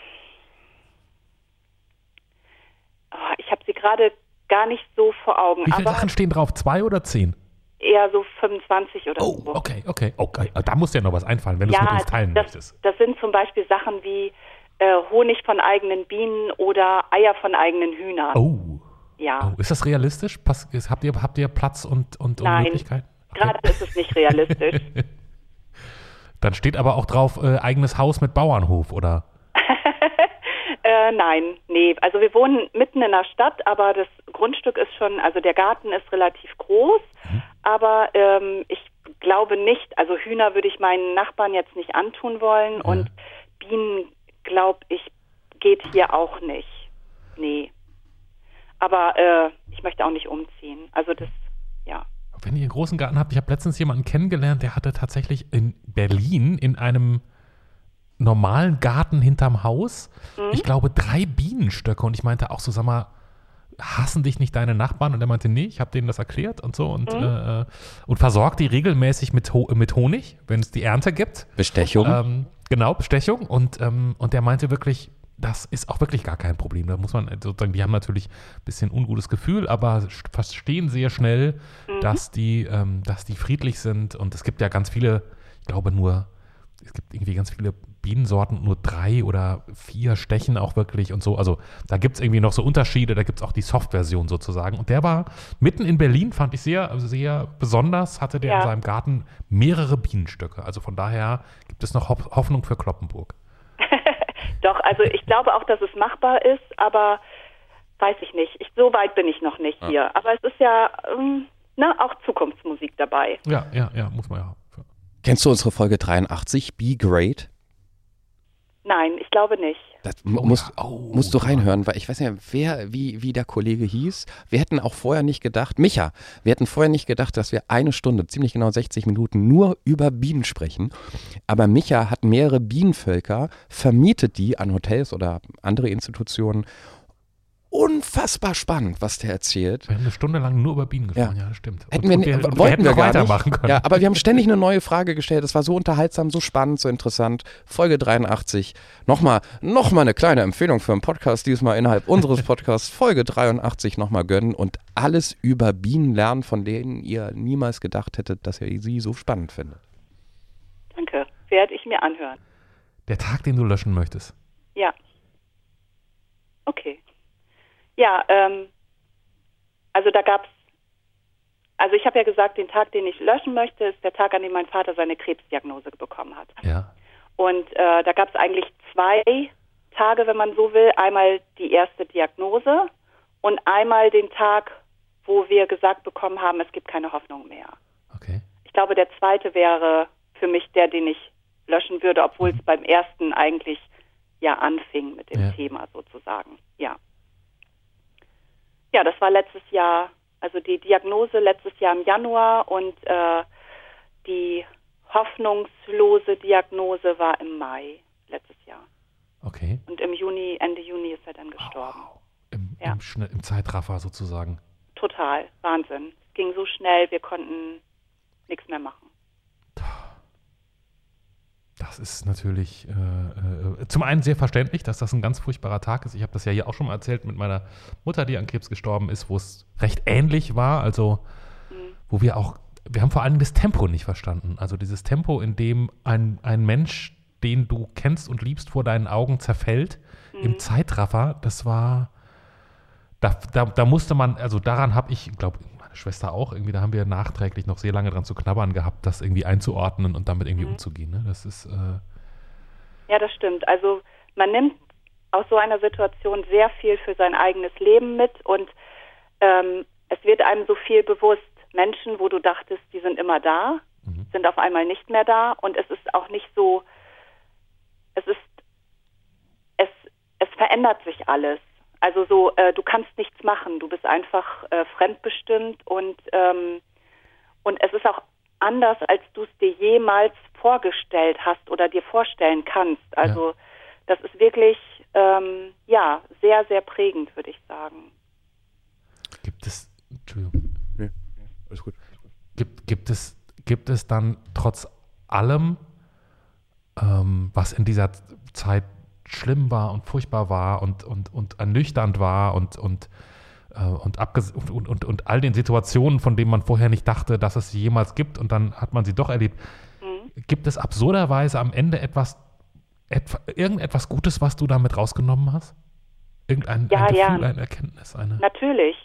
Speaker 4: oh, ich habe sie gerade gar nicht so vor Augen,
Speaker 1: Wie viele Sachen stehen drauf? Zwei oder zehn?
Speaker 4: eher so 25 oder
Speaker 1: Oh,
Speaker 4: so.
Speaker 1: okay, okay. okay. Da muss dir noch was einfallen, wenn du es mit
Speaker 4: Ja,
Speaker 1: uns teilen
Speaker 4: das,
Speaker 1: möchtest.
Speaker 4: das sind zum Beispiel Sachen wie äh, Honig von eigenen Bienen oder Eier von eigenen Hühnern.
Speaker 1: Oh,
Speaker 4: ja.
Speaker 1: Oh, ist das realistisch? Pass, habt, ihr, habt ihr Platz und, und, und
Speaker 4: Nein.
Speaker 1: Möglichkeiten? Okay.
Speaker 4: Gerade ist es nicht realistisch.
Speaker 1: Dann steht aber auch drauf, äh, eigenes Haus mit Bauernhof, oder?
Speaker 4: Äh, nein, nee. Also wir wohnen mitten in der Stadt, aber das Grundstück ist schon, also der Garten ist relativ groß, aber ähm, ich glaube nicht, also Hühner würde ich meinen Nachbarn jetzt nicht antun wollen und Bienen, glaube ich, geht hier auch nicht. Nee. Aber äh, ich möchte auch nicht umziehen. Also das, ja.
Speaker 1: Wenn ihr einen großen Garten habt, ich habe letztens jemanden kennengelernt, der hatte tatsächlich in Berlin in einem normalen Garten hinterm Haus, ich glaube, drei Bienenstöcke. Und ich meinte auch so, sag mal, hassen dich nicht deine Nachbarn? Und er meinte, nee, ich habe denen das erklärt und so. Und, äh, und versorgt die regelmäßig mit, Ho mit Honig, wenn es die Ernte gibt.
Speaker 2: Bestechung.
Speaker 1: Ähm, genau, Bestechung. Und, ähm, und der meinte wirklich, das ist auch wirklich gar kein Problem. Da muss man sozusagen, die haben natürlich ein bisschen ungutes Gefühl, aber st- verstehen sehr schnell, dass, die, ähm, dass die friedlich sind. Und es gibt ja ganz viele, ich glaube nur, es gibt irgendwie ganz viele Bienensorten, nur drei oder vier stechen auch wirklich und so. Also da gibt es irgendwie noch so Unterschiede, da gibt es auch die Soft-Version sozusagen. Und der war mitten in Berlin, fand ich sehr, sehr besonders, hatte der
Speaker 4: Ja.
Speaker 1: in seinem Garten mehrere Bienenstöcke. Also von daher gibt es noch Hoffnung für Kloppenburg.
Speaker 4: Doch, also ich glaube auch, dass es machbar ist, aber weiß ich nicht. Ich, so weit bin ich noch nicht hier. Aber es ist ja ähm, ne, auch Zukunftsmusik dabei.
Speaker 1: Ja, ja, ja, muss man ja.
Speaker 2: Kennst du unsere Folge 83, Be Great?
Speaker 4: Nein, ich glaube nicht.
Speaker 2: Das mu- musst,
Speaker 1: ja. Oh,
Speaker 2: musst du reinhören, weil ich weiß nicht, wer, wie, wie der Kollege hieß. Wir hätten auch vorher nicht gedacht, Micha, wir hätten vorher nicht gedacht, dass wir eine Stunde, ziemlich genau 60 Minuten, nur über Bienen sprechen. Aber Micha hat mehrere Bienenvölker, vermietet die an Hotels oder andere Institutionen. Unfassbar spannend, was der erzählt.
Speaker 1: Wir haben eine Stunde lang nur über Bienen gesprochen, ja, das stimmt.
Speaker 2: Hätten wir,
Speaker 1: und
Speaker 2: wir,
Speaker 1: und
Speaker 2: wollten
Speaker 1: hätten
Speaker 2: wir
Speaker 1: noch
Speaker 2: gar
Speaker 1: weitermachen
Speaker 2: nicht.
Speaker 1: können.
Speaker 2: Ja, aber wir haben ständig eine neue Frage gestellt. Es war so unterhaltsam, so spannend, so interessant. Folge 83. Nochmal, nochmal eine kleine Empfehlung für einen Podcast, diesmal innerhalb unseres Podcasts. Folge 83 nochmal gönnen und alles über Bienen lernen, von denen ihr niemals gedacht hättet, dass ihr sie so spannend findet.
Speaker 4: Danke. Werde ich mir anhören.
Speaker 1: Der Tag, den du löschen möchtest.
Speaker 4: Ja. Okay. Ja, ähm, also da gab's, also ich habe ja gesagt, den Tag, den ich löschen möchte, ist der Tag, an dem mein Vater seine Krebsdiagnose bekommen hat.
Speaker 1: Ja.
Speaker 4: Und äh, da gab es eigentlich zwei Tage, wenn man so will. Einmal die erste Diagnose und einmal den Tag, wo wir gesagt bekommen haben, es gibt keine Hoffnung mehr.
Speaker 1: Okay.
Speaker 4: Ich glaube, der zweite wäre für mich der, den ich löschen würde, obwohl es beim ersten eigentlich ja anfing mit dem
Speaker 1: Ja.
Speaker 4: Thema sozusagen. Ja. Ja, das war letztes Jahr, also die Diagnose letztes Jahr im Januar und äh, die hoffnungslose Diagnose war im Mai letztes Jahr.
Speaker 1: Okay.
Speaker 4: Und im Juni, Ende Juni ist er dann gestorben.
Speaker 1: Wow. Im,
Speaker 4: Ja.
Speaker 1: im, Im Zeitraffer sozusagen.
Speaker 4: Total, Wahnsinn. Es ging so schnell, wir konnten nichts mehr machen.
Speaker 1: Das ist natürlich äh, äh, zum einen sehr verständlich, dass das ein ganz furchtbarer Tag ist. Ich habe das ja hier auch schon mal erzählt mit meiner Mutter, die an Krebs gestorben ist, wo es recht ähnlich war. Also, wo wir auch, wir haben vor allem das Tempo nicht verstanden. Also dieses Tempo, in dem ein, ein Mensch, den du kennst und liebst, vor deinen Augen zerfällt, im Zeitraffer, das war, da, da, da musste man, also daran habe ich, glaube meine Schwester auch, irgendwie, da haben wir nachträglich noch sehr lange dran zu knabbern gehabt, das irgendwie einzuordnen und damit irgendwie umzugehen. Ne? Das ist, äh,
Speaker 4: Ja, das stimmt. Also man nimmt aus so einer Situation sehr viel für sein eigenes Leben mit und ähm, es wird einem so viel bewusst. Menschen, wo du dachtest, die sind immer da, sind auf einmal nicht mehr da und es ist auch nicht so, es ist, es, es verändert sich alles. Also so, äh, du kannst nichts machen, du bist einfach äh, fremdbestimmt und ähm, und es ist auch anders, als du es dir jemals vorgestellt hast oder dir vorstellen kannst. Also das ist wirklich ähm, ja sehr sehr prägend, würde ich sagen.
Speaker 1: gibt es, Entschuldigung,
Speaker 2: Nee, alles gut.
Speaker 1: gibt, gibt, es, gibt es dann trotz allem, ähm, was in dieser Zeit schlimm war und furchtbar war und, und, und ernüchternd war und, und, äh, und, abges und, und, und, all den Situationen, von denen man vorher nicht dachte, dass es sie jemals gibt und dann hat man sie doch erlebt. Gibt es absurderweise am Ende etwas, etwa, irgendetwas Gutes, was du damit rausgenommen hast? Irgendein
Speaker 4: Ja,
Speaker 1: ein
Speaker 4: ja.
Speaker 1: Gefühl, eine Erkenntnis, eine.
Speaker 4: Natürlich.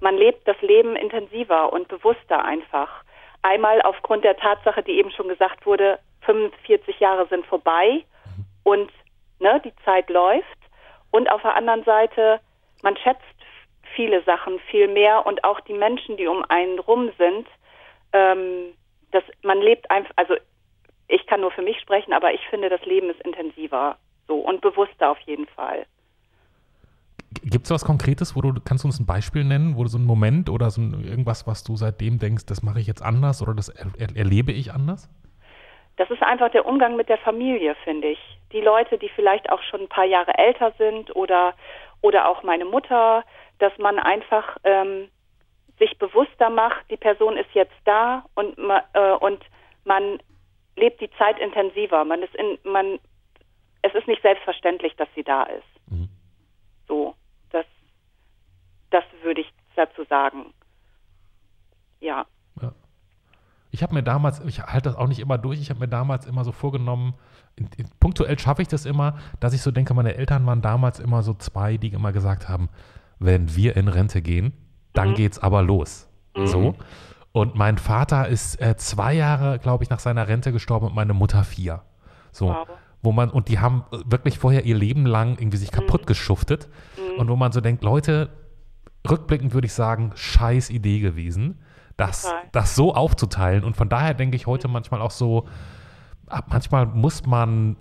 Speaker 4: Man lebt das Leben intensiver und bewusster einfach. Einmal aufgrund der Tatsache, die eben schon gesagt wurde, 45 Jahre sind vorbei und ne, die Zeit läuft. Und auf der anderen Seite, man schätzt viele Sachen viel mehr und auch die Menschen, die um einen rum sind. Ähm, das, man lebt einfach, also ich kann nur für mich sprechen, aber ich finde, das Leben ist intensiver so und bewusster auf jeden Fall.
Speaker 1: Gibt es was Konkretes, wo du, kannst du uns ein Beispiel nennen, wo du so einen Moment oder so ein, irgendwas, was du seitdem denkst, das mache ich jetzt anders oder das er, er, erlebe ich anders?
Speaker 4: Das ist einfach der Umgang mit der Familie, finde ich. Die Leute, die vielleicht auch schon ein paar Jahre älter sind oder, oder auch meine Mutter, dass man einfach ähm, sich bewusster macht, die Person ist jetzt da und, äh, und man lebt die Zeit intensiver. Man ist in, man, es ist nicht selbstverständlich, dass sie da ist.
Speaker 1: Mhm.
Speaker 4: So, das, das würde ich dazu sagen. Ja.
Speaker 1: Ich habe mir damals, ich halte das auch nicht immer durch, ich habe mir damals immer so vorgenommen, in, in, punktuell schaffe ich das immer, dass ich so denke, meine Eltern waren damals immer so zwei, die immer gesagt haben, wenn wir in Rente gehen, dann
Speaker 4: Mhm.
Speaker 1: geht's aber los. So. Und mein Vater ist äh, zwei Jahre, glaube ich, nach seiner Rente gestorben und meine Mutter vier. So.
Speaker 4: Wow.
Speaker 1: Wo man, und die haben äh, wirklich vorher ihr Leben lang irgendwie sich kaputt geschuftet. Und wo man so denkt, Leute, rückblickend würde ich sagen, scheiß Idee gewesen, das,
Speaker 4: Total.
Speaker 1: das so aufzuteilen. Und von daher denke ich heute manchmal auch so, manchmal muss man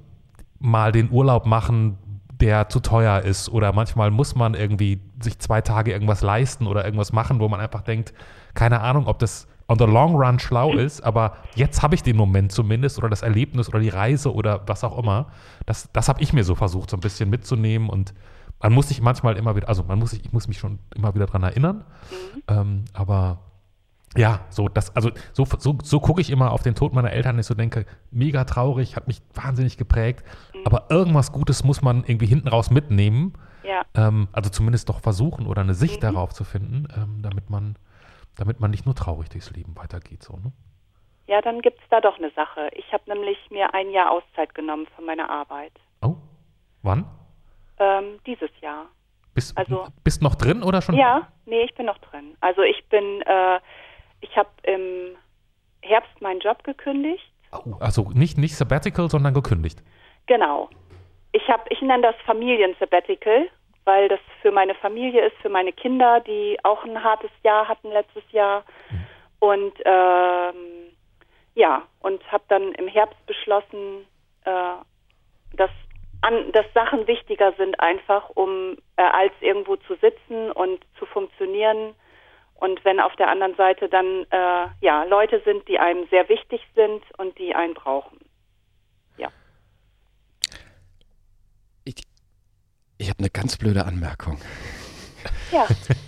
Speaker 1: mal den Urlaub machen, der zu teuer ist. Oder manchmal muss man irgendwie sich zwei Tage irgendwas leisten oder irgendwas machen, wo man einfach denkt, keine Ahnung, ob das on the long run schlau ist, aber jetzt habe ich den Moment zumindest oder das Erlebnis oder die Reise oder was auch immer. Das, das habe ich mir so versucht, so ein bisschen mitzunehmen und man muss sich manchmal immer wieder, also man muss sich, ich muss mich schon immer wieder dran erinnern, ähm, aber ja, so das, also so, so, so gucke ich immer auf den Tod meiner Eltern, ich so denke, mega traurig, hat mich wahnsinnig geprägt, aber irgendwas Gutes muss man irgendwie hinten raus mitnehmen,
Speaker 4: Ja.
Speaker 1: ähm, also zumindest doch versuchen oder eine Sicht darauf zu finden, ähm, damit man, damit man nicht nur traurig durchs Leben weitergeht, so, ne?
Speaker 4: Ja, dann gibt's da doch eine Sache. Ich habe nämlich mir ein Jahr Auszeit genommen von meiner Arbeit.
Speaker 1: Oh, wann?
Speaker 4: Ähm, dieses Jahr.
Speaker 1: Bist,
Speaker 4: Also-
Speaker 1: bist noch drin oder schon?
Speaker 4: Ja, nee, ich bin noch drin. Also ich bin, äh, ich habe im Herbst meinen Job gekündigt.
Speaker 1: Oh, also nicht, nicht Sabbatical, sondern gekündigt.
Speaker 4: Genau. Ich ich nenne das Familien-Sabbatical, weil das für meine Familie ist, für meine Kinder, die auch ein hartes Jahr hatten letztes Jahr. Und ähm, ja, und habe dann im Herbst beschlossen, äh, dass, an, dass Sachen wichtiger sind einfach, um äh, als irgendwo zu sitzen und zu funktionieren. Und wenn auf der anderen Seite dann äh, ja Leute sind, die einem sehr wichtig sind und die einen brauchen.
Speaker 2: Ich, ich habe eine ganz blöde Anmerkung.
Speaker 4: Ja.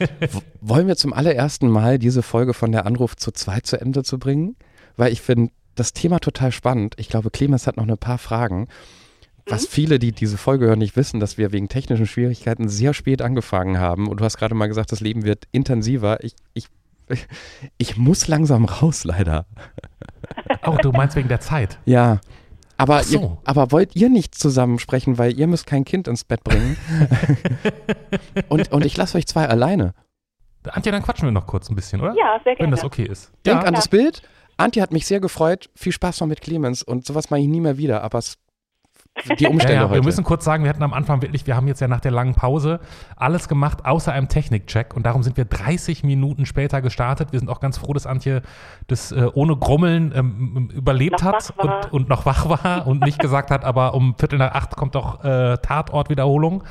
Speaker 2: Wollen wir zum allerersten Mal diese Folge von der Anruf zu zweit zu Ende zu bringen? Weil ich finde das Thema total spannend. Ich glaube, Clemens hat noch ein paar Fragen. Was viele, die diese Folge hören, nicht wissen, dass wir wegen technischen Schwierigkeiten sehr spät angefangen haben. Und du hast gerade mal gesagt, das Leben wird intensiver. Ich, ich, ich muss langsam raus, leider.
Speaker 1: Oh, du meinst wegen der Zeit.
Speaker 2: Ja. Aber,
Speaker 1: so.
Speaker 2: ihr, aber wollt ihr nicht zusammen sprechen, weil ihr müsst kein Kind ins Bett bringen? und, und ich lasse euch zwei alleine.
Speaker 1: Antje, dann quatschen wir noch kurz ein bisschen, oder?
Speaker 4: Ja, sehr
Speaker 1: Wenn
Speaker 4: gerne.
Speaker 1: das okay ist.
Speaker 2: Denk
Speaker 1: ja.
Speaker 2: an das Bild. Antje hat mich sehr gefreut. Viel Spaß noch mit Clemens. Und sowas mache ich nie mehr wieder. Aber es, die
Speaker 1: Ja,
Speaker 2: Umstände
Speaker 1: ja, wir
Speaker 2: heute.
Speaker 1: müssen kurz sagen, wir hatten am Anfang wirklich, wir haben jetzt ja nach der langen Pause alles gemacht, außer einem Technikcheck. Und darum sind wir 30 Minuten später gestartet. Wir sind auch ganz froh, dass Antje das äh, ohne Grummeln ähm, überlebt
Speaker 4: Noch
Speaker 1: hat und, und noch wach war und nicht gesagt hat, aber um Viertel nach acht kommt doch äh, Tatortwiederholung,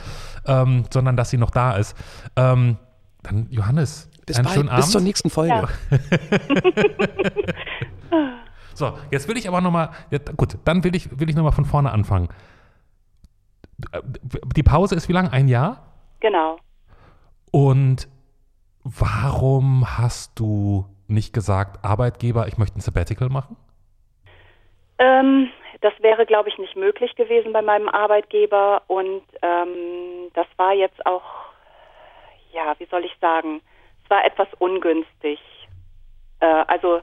Speaker 1: ähm, sondern dass sie noch da ist. Ähm, dann Johannes,
Speaker 2: bis
Speaker 1: einen
Speaker 2: bald.
Speaker 1: schönen Abend.
Speaker 2: Bis zur nächsten Folge.
Speaker 4: Ja.
Speaker 1: So, jetzt will ich aber nochmal, ja, gut, dann will ich, will ich nochmal von vorne anfangen. Die Pause ist wie lang? Ein Jahr?
Speaker 4: Genau.
Speaker 1: Und warum hast du nicht gesagt, Arbeitgeber, ich möchte ein Sabbatical machen?
Speaker 4: Ähm, das wäre, glaube ich, nicht möglich gewesen bei meinem Arbeitgeber und ähm, das war jetzt auch, ja, wie soll ich sagen, es war etwas ungünstig. Äh, also,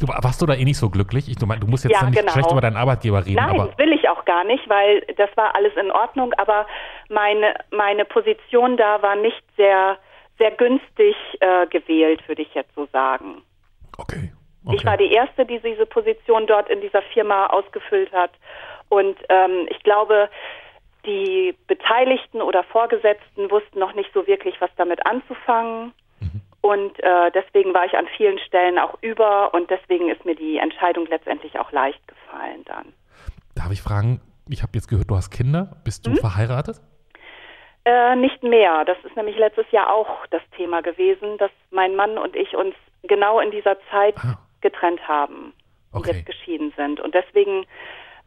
Speaker 1: Du, warst du da eh nicht so glücklich? Ich, du, mein, du musst jetzt
Speaker 4: Ja,
Speaker 1: nicht
Speaker 4: genau.
Speaker 1: schlecht über deinen Arbeitgeber reden,
Speaker 4: Nein, will ich auch gar nicht, weil das war alles in Ordnung, aber meine, meine Position da war nicht sehr, sehr günstig äh, gewählt, würde ich jetzt so sagen.
Speaker 1: okay. okay.
Speaker 4: Ich war die Erste, die diese Position dort in dieser Firma ausgefüllt hat. Und ähm, ich glaube, die Beteiligten oder Vorgesetzten wussten noch nicht so wirklich, was damit anzufangen. Und äh, deswegen war ich an vielen Stellen auch über und deswegen ist mir die Entscheidung letztendlich auch leicht gefallen dann.
Speaker 1: Darf ich fragen, ich habe jetzt gehört, du hast Kinder. Bist du
Speaker 4: Mhm.
Speaker 1: verheiratet?
Speaker 4: Äh, nicht mehr. Das ist nämlich letztes Jahr auch das Thema gewesen, dass mein Mann und ich uns genau in dieser Zeit
Speaker 1: Ah.
Speaker 4: getrennt haben und
Speaker 1: Okay.
Speaker 4: jetzt geschieden sind. Und deswegen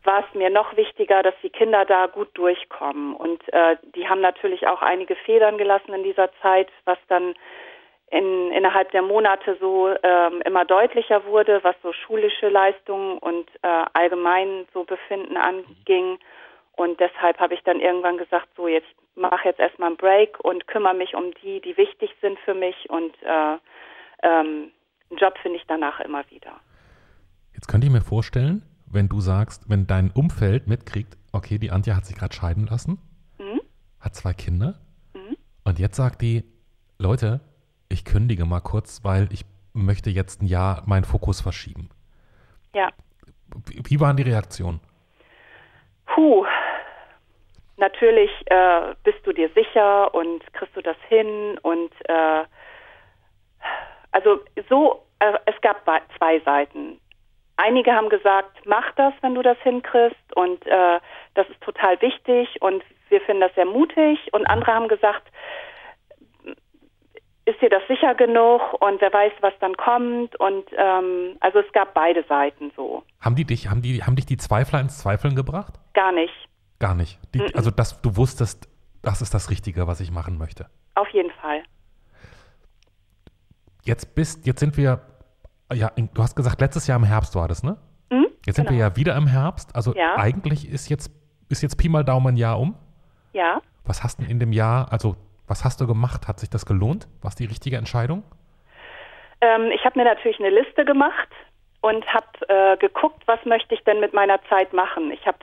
Speaker 4: war es mir noch wichtiger, dass die Kinder da gut durchkommen. Und äh, die haben natürlich auch einige Federn gelassen in dieser Zeit, was dann in, innerhalb der Monate so ähm, immer deutlicher wurde, was so schulische Leistungen und äh, allgemein so Befinden anging. Und deshalb habe ich dann irgendwann gesagt, so jetzt mache jetzt erstmal einen Break und kümmere mich um die, die wichtig sind für mich und äh, ähm, einen Job finde ich danach immer wieder.
Speaker 1: Jetzt könnte ich mir vorstellen, wenn du sagst, wenn dein Umfeld mitkriegt, okay, die Antje hat sich gerade scheiden lassen,
Speaker 4: Mhm.
Speaker 1: hat zwei Kinder und jetzt sagt die, Leute, ich kündige mal kurz, weil ich möchte jetzt ein Jahr meinen Fokus verschieben.
Speaker 4: Ja.
Speaker 1: Wie, waren die Reaktionen?
Speaker 4: Puh. Natürlich äh, bist du dir sicher und kriegst du das hin und äh, also so, äh, es gab zwei Seiten. Einige haben gesagt, mach das, wenn du das hinkriegst und äh, das ist total wichtig und wir finden das sehr mutig und andere haben gesagt, ist dir das sicher genug und wer weiß, was dann kommt und ähm, also es gab beide Seiten so.
Speaker 1: Haben die dich, haben die, haben dich die Zweifler ins Zweifeln gebracht?
Speaker 4: Gar nicht.
Speaker 1: Gar nicht. Die, also, dass du wusstest, das ist das Richtige, was ich machen möchte.
Speaker 4: Auf jeden Fall.
Speaker 1: Jetzt bist, jetzt sind wir, ja, du hast gesagt, letztes Jahr im Herbst war das, ne?
Speaker 4: Mhm,
Speaker 1: Jetzt sind wir
Speaker 4: genau.
Speaker 1: ja wieder im Herbst. Also
Speaker 4: Ja.
Speaker 1: eigentlich ist jetzt, ist jetzt Pi mal Daumen ein Jahr um.
Speaker 4: Ja.
Speaker 1: Was hast du in dem Jahr, also was hast du gemacht? Hat sich das gelohnt? War es die richtige Entscheidung?
Speaker 4: Ähm, ich habe mir natürlich eine Liste gemacht und habe äh, geguckt, was möchte ich denn mit meiner Zeit machen. Ich habe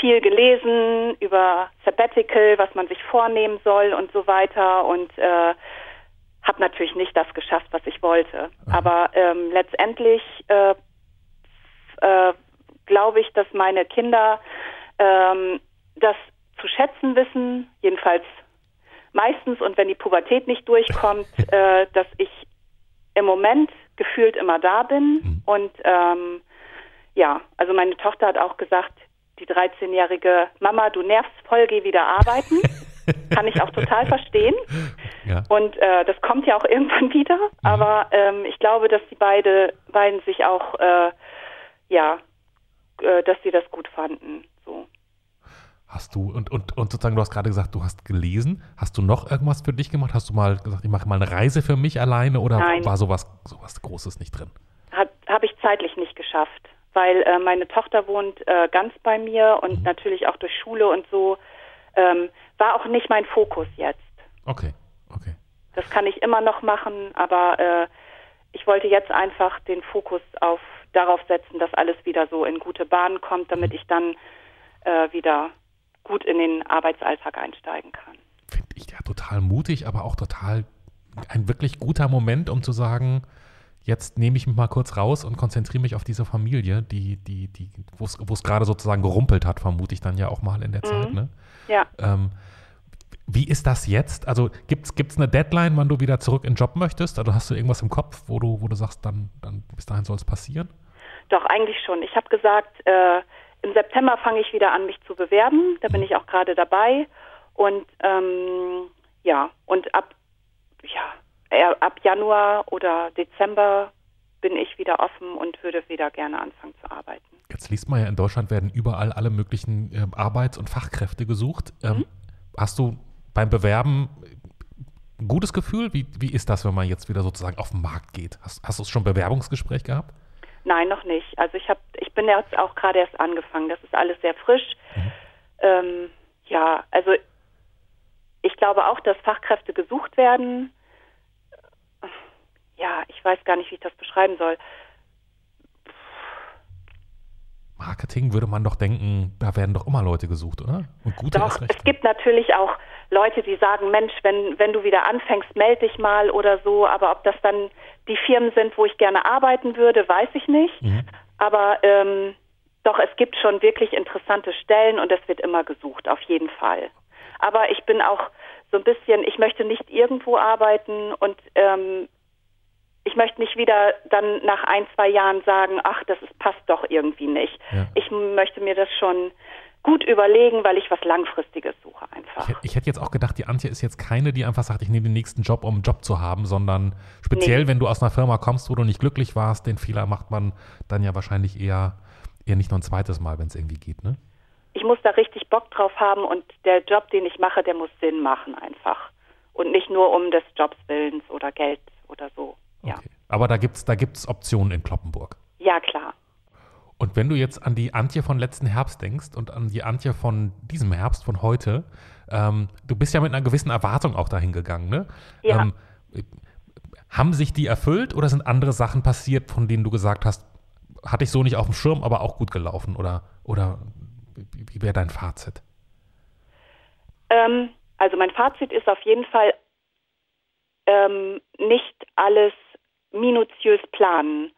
Speaker 4: viel gelesen über Sabbatical, was man sich vornehmen soll und so weiter und äh, habe natürlich nicht das geschafft, was ich wollte. Aber ähm, letztendlich äh, äh, glaube ich, dass meine Kinder ähm, das zu schätzen wissen, jedenfalls meistens und wenn die Pubertät nicht durchkommt, äh, dass ich im Moment gefühlt immer da bin. Und ähm, ja, also meine Tochter hat auch gesagt, die 13-jährige Mama, du nervst voll, geh wieder arbeiten. Kann ich auch total verstehen.
Speaker 1: Ja.
Speaker 4: Und äh, das kommt ja auch irgendwann wieder. Aber ähm, ich glaube, dass die beide, beiden sich auch, äh, ja, äh, dass sie das gut fanden. So.
Speaker 1: Hast du, und, und, und sozusagen, du hast gerade gesagt, du hast gelesen. Hast du noch irgendwas für dich gemacht? Hast du mal gesagt, ich mache mal eine Reise für mich alleine oder
Speaker 4: Nein.
Speaker 1: war sowas, sowas Großes nicht drin?
Speaker 4: Habe ich zeitlich nicht geschafft, weil äh, meine Tochter wohnt äh, ganz bei mir und natürlich auch durch Schule und so. Ähm, war auch nicht mein Fokus jetzt.
Speaker 1: Okay, okay.
Speaker 4: Das kann ich immer noch machen, aber äh, ich wollte jetzt einfach den Fokus auf darauf setzen, dass alles wieder so in gute Bahnen kommt, damit ich dann äh, wieder gut in den Arbeitsalltag einsteigen kann.
Speaker 1: Finde ich ja total mutig, aber auch total ein wirklich guter Moment, um zu sagen, jetzt nehme ich mich mal kurz raus und konzentriere mich auf diese Familie, die, die, die, wo es gerade sozusagen gerumpelt hat, vermute ich dann ja auch mal in der Zeit. Ne?
Speaker 4: Ja.
Speaker 1: Ähm, wie ist das jetzt? Also gibt es eine Deadline, wann du wieder zurück in den Job möchtest? Also hast du irgendwas im Kopf, wo du, wo du sagst, dann, dann bis dahin soll es passieren?
Speaker 4: Doch, eigentlich schon. Ich habe gesagt, äh, im September fange ich wieder an, mich zu bewerben. Da bin ich auch gerade dabei. Und ähm, ja, und ab, ja, ab Januar oder Dezember bin ich wieder offen und würde wieder gerne anfangen zu arbeiten.
Speaker 1: Jetzt liest man ja, in Deutschland werden überall alle möglichen ähm, Arbeits- und Fachkräfte gesucht. Ähm, Hast du beim Bewerben ein gutes Gefühl? Wie, wie ist das, wenn man jetzt wieder sozusagen auf den Markt geht? Hast, hast du schon ein Bewerbungsgespräch gehabt?
Speaker 4: Nein, noch nicht. Also ich habe, ich bin jetzt auch gerade erst angefangen. Das ist alles sehr frisch. Ähm, ja, also ich glaube auch, dass Fachkräfte gesucht werden. Ja, ich weiß gar nicht, wie ich das beschreiben soll.
Speaker 1: Marketing würde man doch denken, da werden doch immer Leute gesucht, oder?
Speaker 4: Und gute doch, es gibt natürlich auch Leute, die sagen, Mensch, wenn, wenn du wieder anfängst, melde dich mal oder so. Aber ob das dann die Firmen sind, wo ich gerne arbeiten würde, weiß ich nicht. Mhm. Aber ähm, doch, es gibt schon wirklich interessante Stellen und es wird immer gesucht, auf jeden Fall. Aber ich bin auch so ein bisschen, ich möchte nicht irgendwo arbeiten und ähm, ich möchte nicht wieder dann nach ein, zwei Jahren sagen, ach, das ist, passt doch irgendwie nicht. Ja. Ich möchte mir das schon gut überlegen, weil ich was Langfristiges suche einfach.
Speaker 1: Ich, ich, hätte jetzt auch gedacht, die Antje ist jetzt keine, die einfach sagt, ich nehme den nächsten Job, um einen Job zu haben, sondern speziell, nee. wenn du aus einer Firma kommst, wo du nicht glücklich warst, den Fehler macht man dann ja wahrscheinlich eher, eher nicht nur ein zweites Mal, wenn es irgendwie geht, ne?
Speaker 4: Ich muss da richtig Bock drauf haben und der Job, den ich mache, der muss Sinn machen einfach. Und nicht nur um des Jobs Willens oder Geld oder so. Ja. Okay.
Speaker 1: Aber da gibt es da gibt's Optionen in Kloppenburg.
Speaker 4: Ja, klar.
Speaker 1: Und wenn du jetzt an die Antje von letzten Herbst denkst und an die Antje von diesem Herbst, von heute, ähm, du bist ja mit einer gewissen Erwartung auch dahin gegangen, ne? Ja. Ähm, haben sich die erfüllt oder sind andere Sachen passiert, von denen du gesagt hast, hatte ich so nicht auf dem Schirm, aber auch gut gelaufen? Oder, oder wie wäre dein Fazit?
Speaker 4: Ähm, also mein Fazit ist auf jeden Fall ähm, nicht alles minutiös planen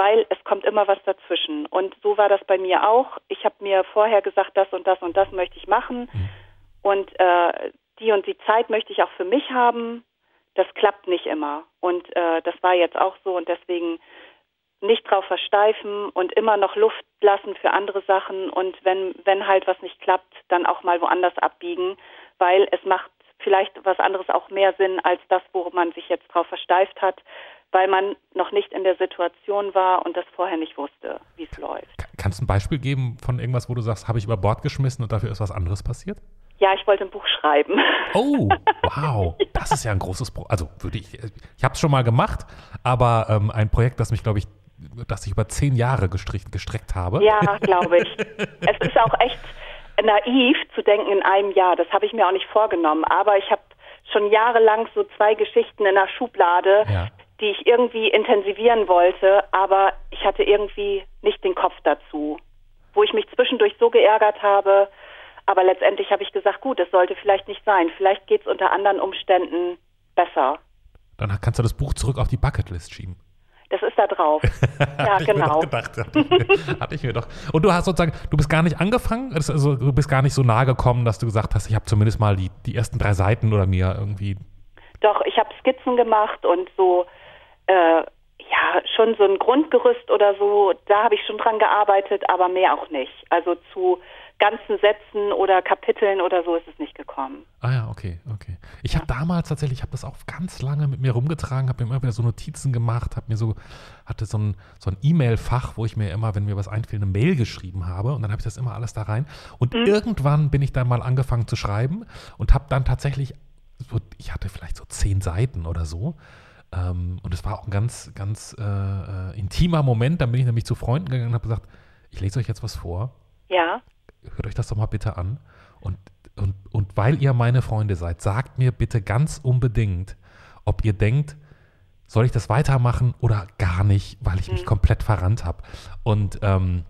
Speaker 4: weil es kommt immer was dazwischen. Und so war das bei mir auch. Ich habe mir vorher gesagt, das und das und das möchte ich machen. Mhm. Und äh, die und die Zeit möchte ich auch für mich haben. Das klappt nicht immer. Und äh, das war jetzt auch so. Und deswegen nicht drauf versteifen und immer noch Luft lassen für andere Sachen. Und wenn, wenn halt was nicht klappt, dann auch mal woanders abbiegen, weil es macht vielleicht was anderes auch mehr Sinn als das, wo man sich jetzt drauf versteift hat weil man noch nicht in der Situation war und das vorher nicht wusste, wie es läuft.
Speaker 1: Kannst du ein Beispiel geben von irgendwas, wo du sagst, habe ich über Bord geschmissen und dafür ist was anderes passiert?
Speaker 4: Ja, ich wollte ein Buch schreiben.
Speaker 1: Oh, wow. Das ist ja ein großes Projekt. Also würde ich, ich habe es schon mal gemacht, aber ähm, ein Projekt, das mich, glaube ich, das ich über zehn Jahre gestrickt, gestreckt habe.
Speaker 4: Ja, glaube ich. es ist auch echt naiv zu denken in einem Jahr. Das habe ich mir auch nicht vorgenommen. Aber ich habe schon jahrelang so zwei Geschichten in der Schublade, ja die ich irgendwie intensivieren wollte, aber ich hatte irgendwie nicht den Kopf dazu. Wo ich mich zwischendurch so geärgert habe, aber letztendlich habe ich gesagt, gut, das sollte vielleicht nicht sein. Vielleicht geht es unter anderen Umständen besser.
Speaker 1: Dann kannst du das Buch zurück auf die Bucketlist schieben.
Speaker 4: Das ist da drauf. ja, genau.
Speaker 1: Gedacht, hatte ich mir doch. Und du hast sozusagen, du bist gar nicht angefangen, also du bist gar nicht so nahe gekommen, dass du gesagt hast, ich habe zumindest mal die, die ersten drei Seiten oder mir irgendwie.
Speaker 4: Doch, ich habe Skizzen gemacht und so äh, ja, schon so ein Grundgerüst oder so, da habe ich schon dran gearbeitet, aber mehr auch nicht. Also zu ganzen Sätzen oder Kapiteln oder so ist es nicht gekommen.
Speaker 1: Ah ja, okay, okay. Ich ja. habe damals tatsächlich, ich habe das auch ganz lange mit mir rumgetragen, habe mir immer wieder so Notizen gemacht, habe mir so, hatte so ein, so ein E-Mail-Fach, wo ich mir immer, wenn mir was einfiel, eine Mail geschrieben habe und dann habe ich das immer alles da rein. Und mhm. irgendwann bin ich dann mal angefangen zu schreiben und habe dann tatsächlich, so, ich hatte vielleicht so zehn Seiten oder so ähm, und es war auch ein ganz, ganz äh, äh, intimer Moment. Dann bin ich nämlich zu Freunden gegangen und habe gesagt, ich lese euch jetzt was vor.
Speaker 4: Ja.
Speaker 1: Hört euch das doch mal bitte an. Und, und, und weil ihr meine Freunde seid, sagt mir bitte ganz unbedingt, ob ihr denkt, soll ich das weitermachen oder gar nicht, weil ich mich mhm. komplett verrannt habe. Und ähm,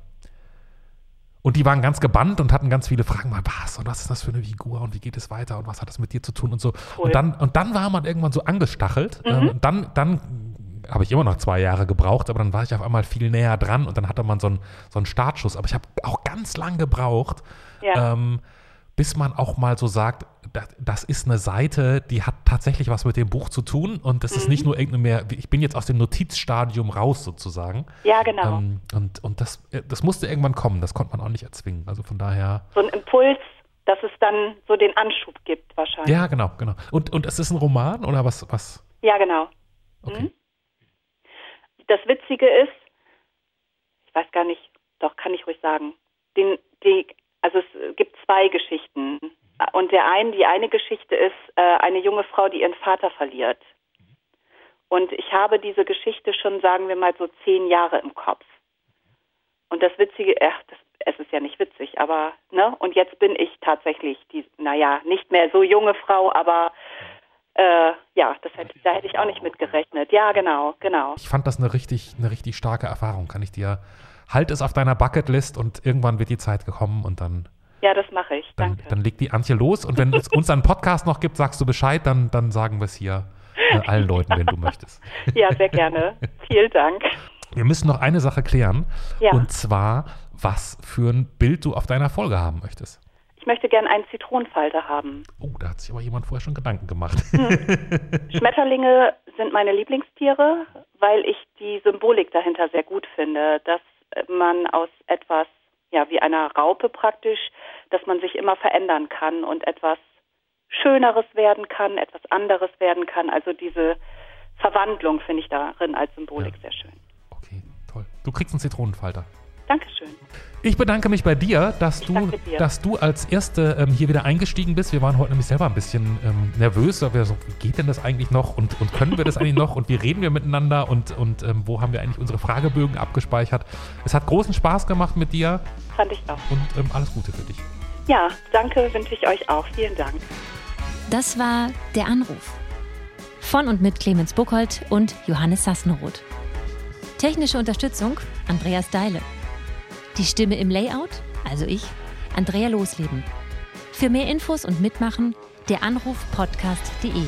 Speaker 1: und die waren ganz gebannt und hatten ganz viele Fragen. Mal, was und was ist das für eine Figur und wie geht es weiter und was hat das mit dir zu tun und so. Cool. Und, dann, und dann war man irgendwann so angestachelt. Mhm. Ähm, dann, dann habe ich immer noch zwei Jahre gebraucht, aber dann war ich auf einmal viel näher dran und dann hatte man so einen, so einen Startschuss. Aber ich habe auch ganz lang gebraucht, ja. ähm, bis man auch mal so sagt, das, das, ist eine Seite, die hat tatsächlich was mit dem Buch zu tun und das mhm. ist nicht nur irgendeine mehr, ich bin jetzt aus dem Notizstadium raus sozusagen.
Speaker 4: Ja, genau. Ähm,
Speaker 1: und und das, äh, das musste irgendwann kommen, das konnte man auch nicht erzwingen. Also von daher.
Speaker 4: So ein Impuls, dass es dann so den Anschub gibt wahrscheinlich.
Speaker 1: Ja, genau, genau. Und, und es ist ein Roman oder was? was?
Speaker 4: Ja, genau. Okay. Mhm. Das Witzige ist, ich weiß gar nicht, doch kann ich ruhig sagen, den, die, also es gibt zwei Geschichten. Und der einen, die eine Geschichte ist äh, eine junge Frau, die ihren Vater verliert. Und ich habe diese Geschichte schon, sagen wir mal, so zehn Jahre im Kopf. Und das Witzige, ach, das, es ist ja nicht witzig, aber, ne? Und jetzt bin ich tatsächlich die, naja, nicht mehr so junge Frau, aber äh, ja, das hätte, da hätte ich auch nicht mit gerechnet. Ja, genau, genau.
Speaker 1: Ich fand das eine richtig, eine richtig starke Erfahrung, kann ich dir halt es auf deiner Bucketlist und irgendwann wird die Zeit gekommen und dann.
Speaker 4: Ja, das mache ich.
Speaker 1: Dann,
Speaker 4: Danke.
Speaker 1: dann legt die Antje los und wenn es uns einen Podcast noch gibt, sagst du Bescheid, dann, dann sagen wir es hier äh, allen Leuten, wenn du möchtest.
Speaker 4: Ja, sehr gerne. Vielen Dank.
Speaker 1: Wir müssen noch eine Sache klären.
Speaker 4: Ja.
Speaker 1: Und zwar, was für ein Bild du auf deiner Folge haben möchtest.
Speaker 4: Ich möchte gerne einen Zitronenfalter haben.
Speaker 1: Oh, da hat sich aber jemand vorher schon Gedanken gemacht.
Speaker 4: Schmetterlinge sind meine Lieblingstiere, weil ich die Symbolik dahinter sehr gut finde, dass man aus etwas, ja, wie einer Raupe praktisch, dass man sich immer verändern kann und etwas Schöneres werden kann, etwas anderes werden kann. Also diese Verwandlung finde ich darin als Symbolik
Speaker 1: Ja.
Speaker 4: sehr schön.
Speaker 1: Okay, toll. Du kriegst einen Zitronenfalter.
Speaker 4: Dankeschön.
Speaker 1: Ich bedanke mich bei dir, dass du,
Speaker 4: danke dir.
Speaker 1: dass du als Erste ähm, hier wieder eingestiegen bist. Wir waren heute nämlich selber ein bisschen ähm, nervös, weil wir so, wie geht denn das eigentlich noch und, und können wir das eigentlich noch und wie reden wir miteinander und, und ähm, wo haben wir eigentlich unsere Fragebögen abgespeichert. Es hat großen Spaß gemacht mit dir
Speaker 4: Fand ich auch.
Speaker 1: und ähm, alles Gute für dich.
Speaker 4: Ja, danke wünsche ich euch auch. Vielen Dank.
Speaker 3: Das war Der Anruf. Von und mit Clemens Buchholz und Johannes Sassenroth. Technische Unterstützung Andreas Deile. Die Stimme im Layout, also ich, Andrea Losleben. Für mehr Infos und Mitmachen der Anruf podcast.de.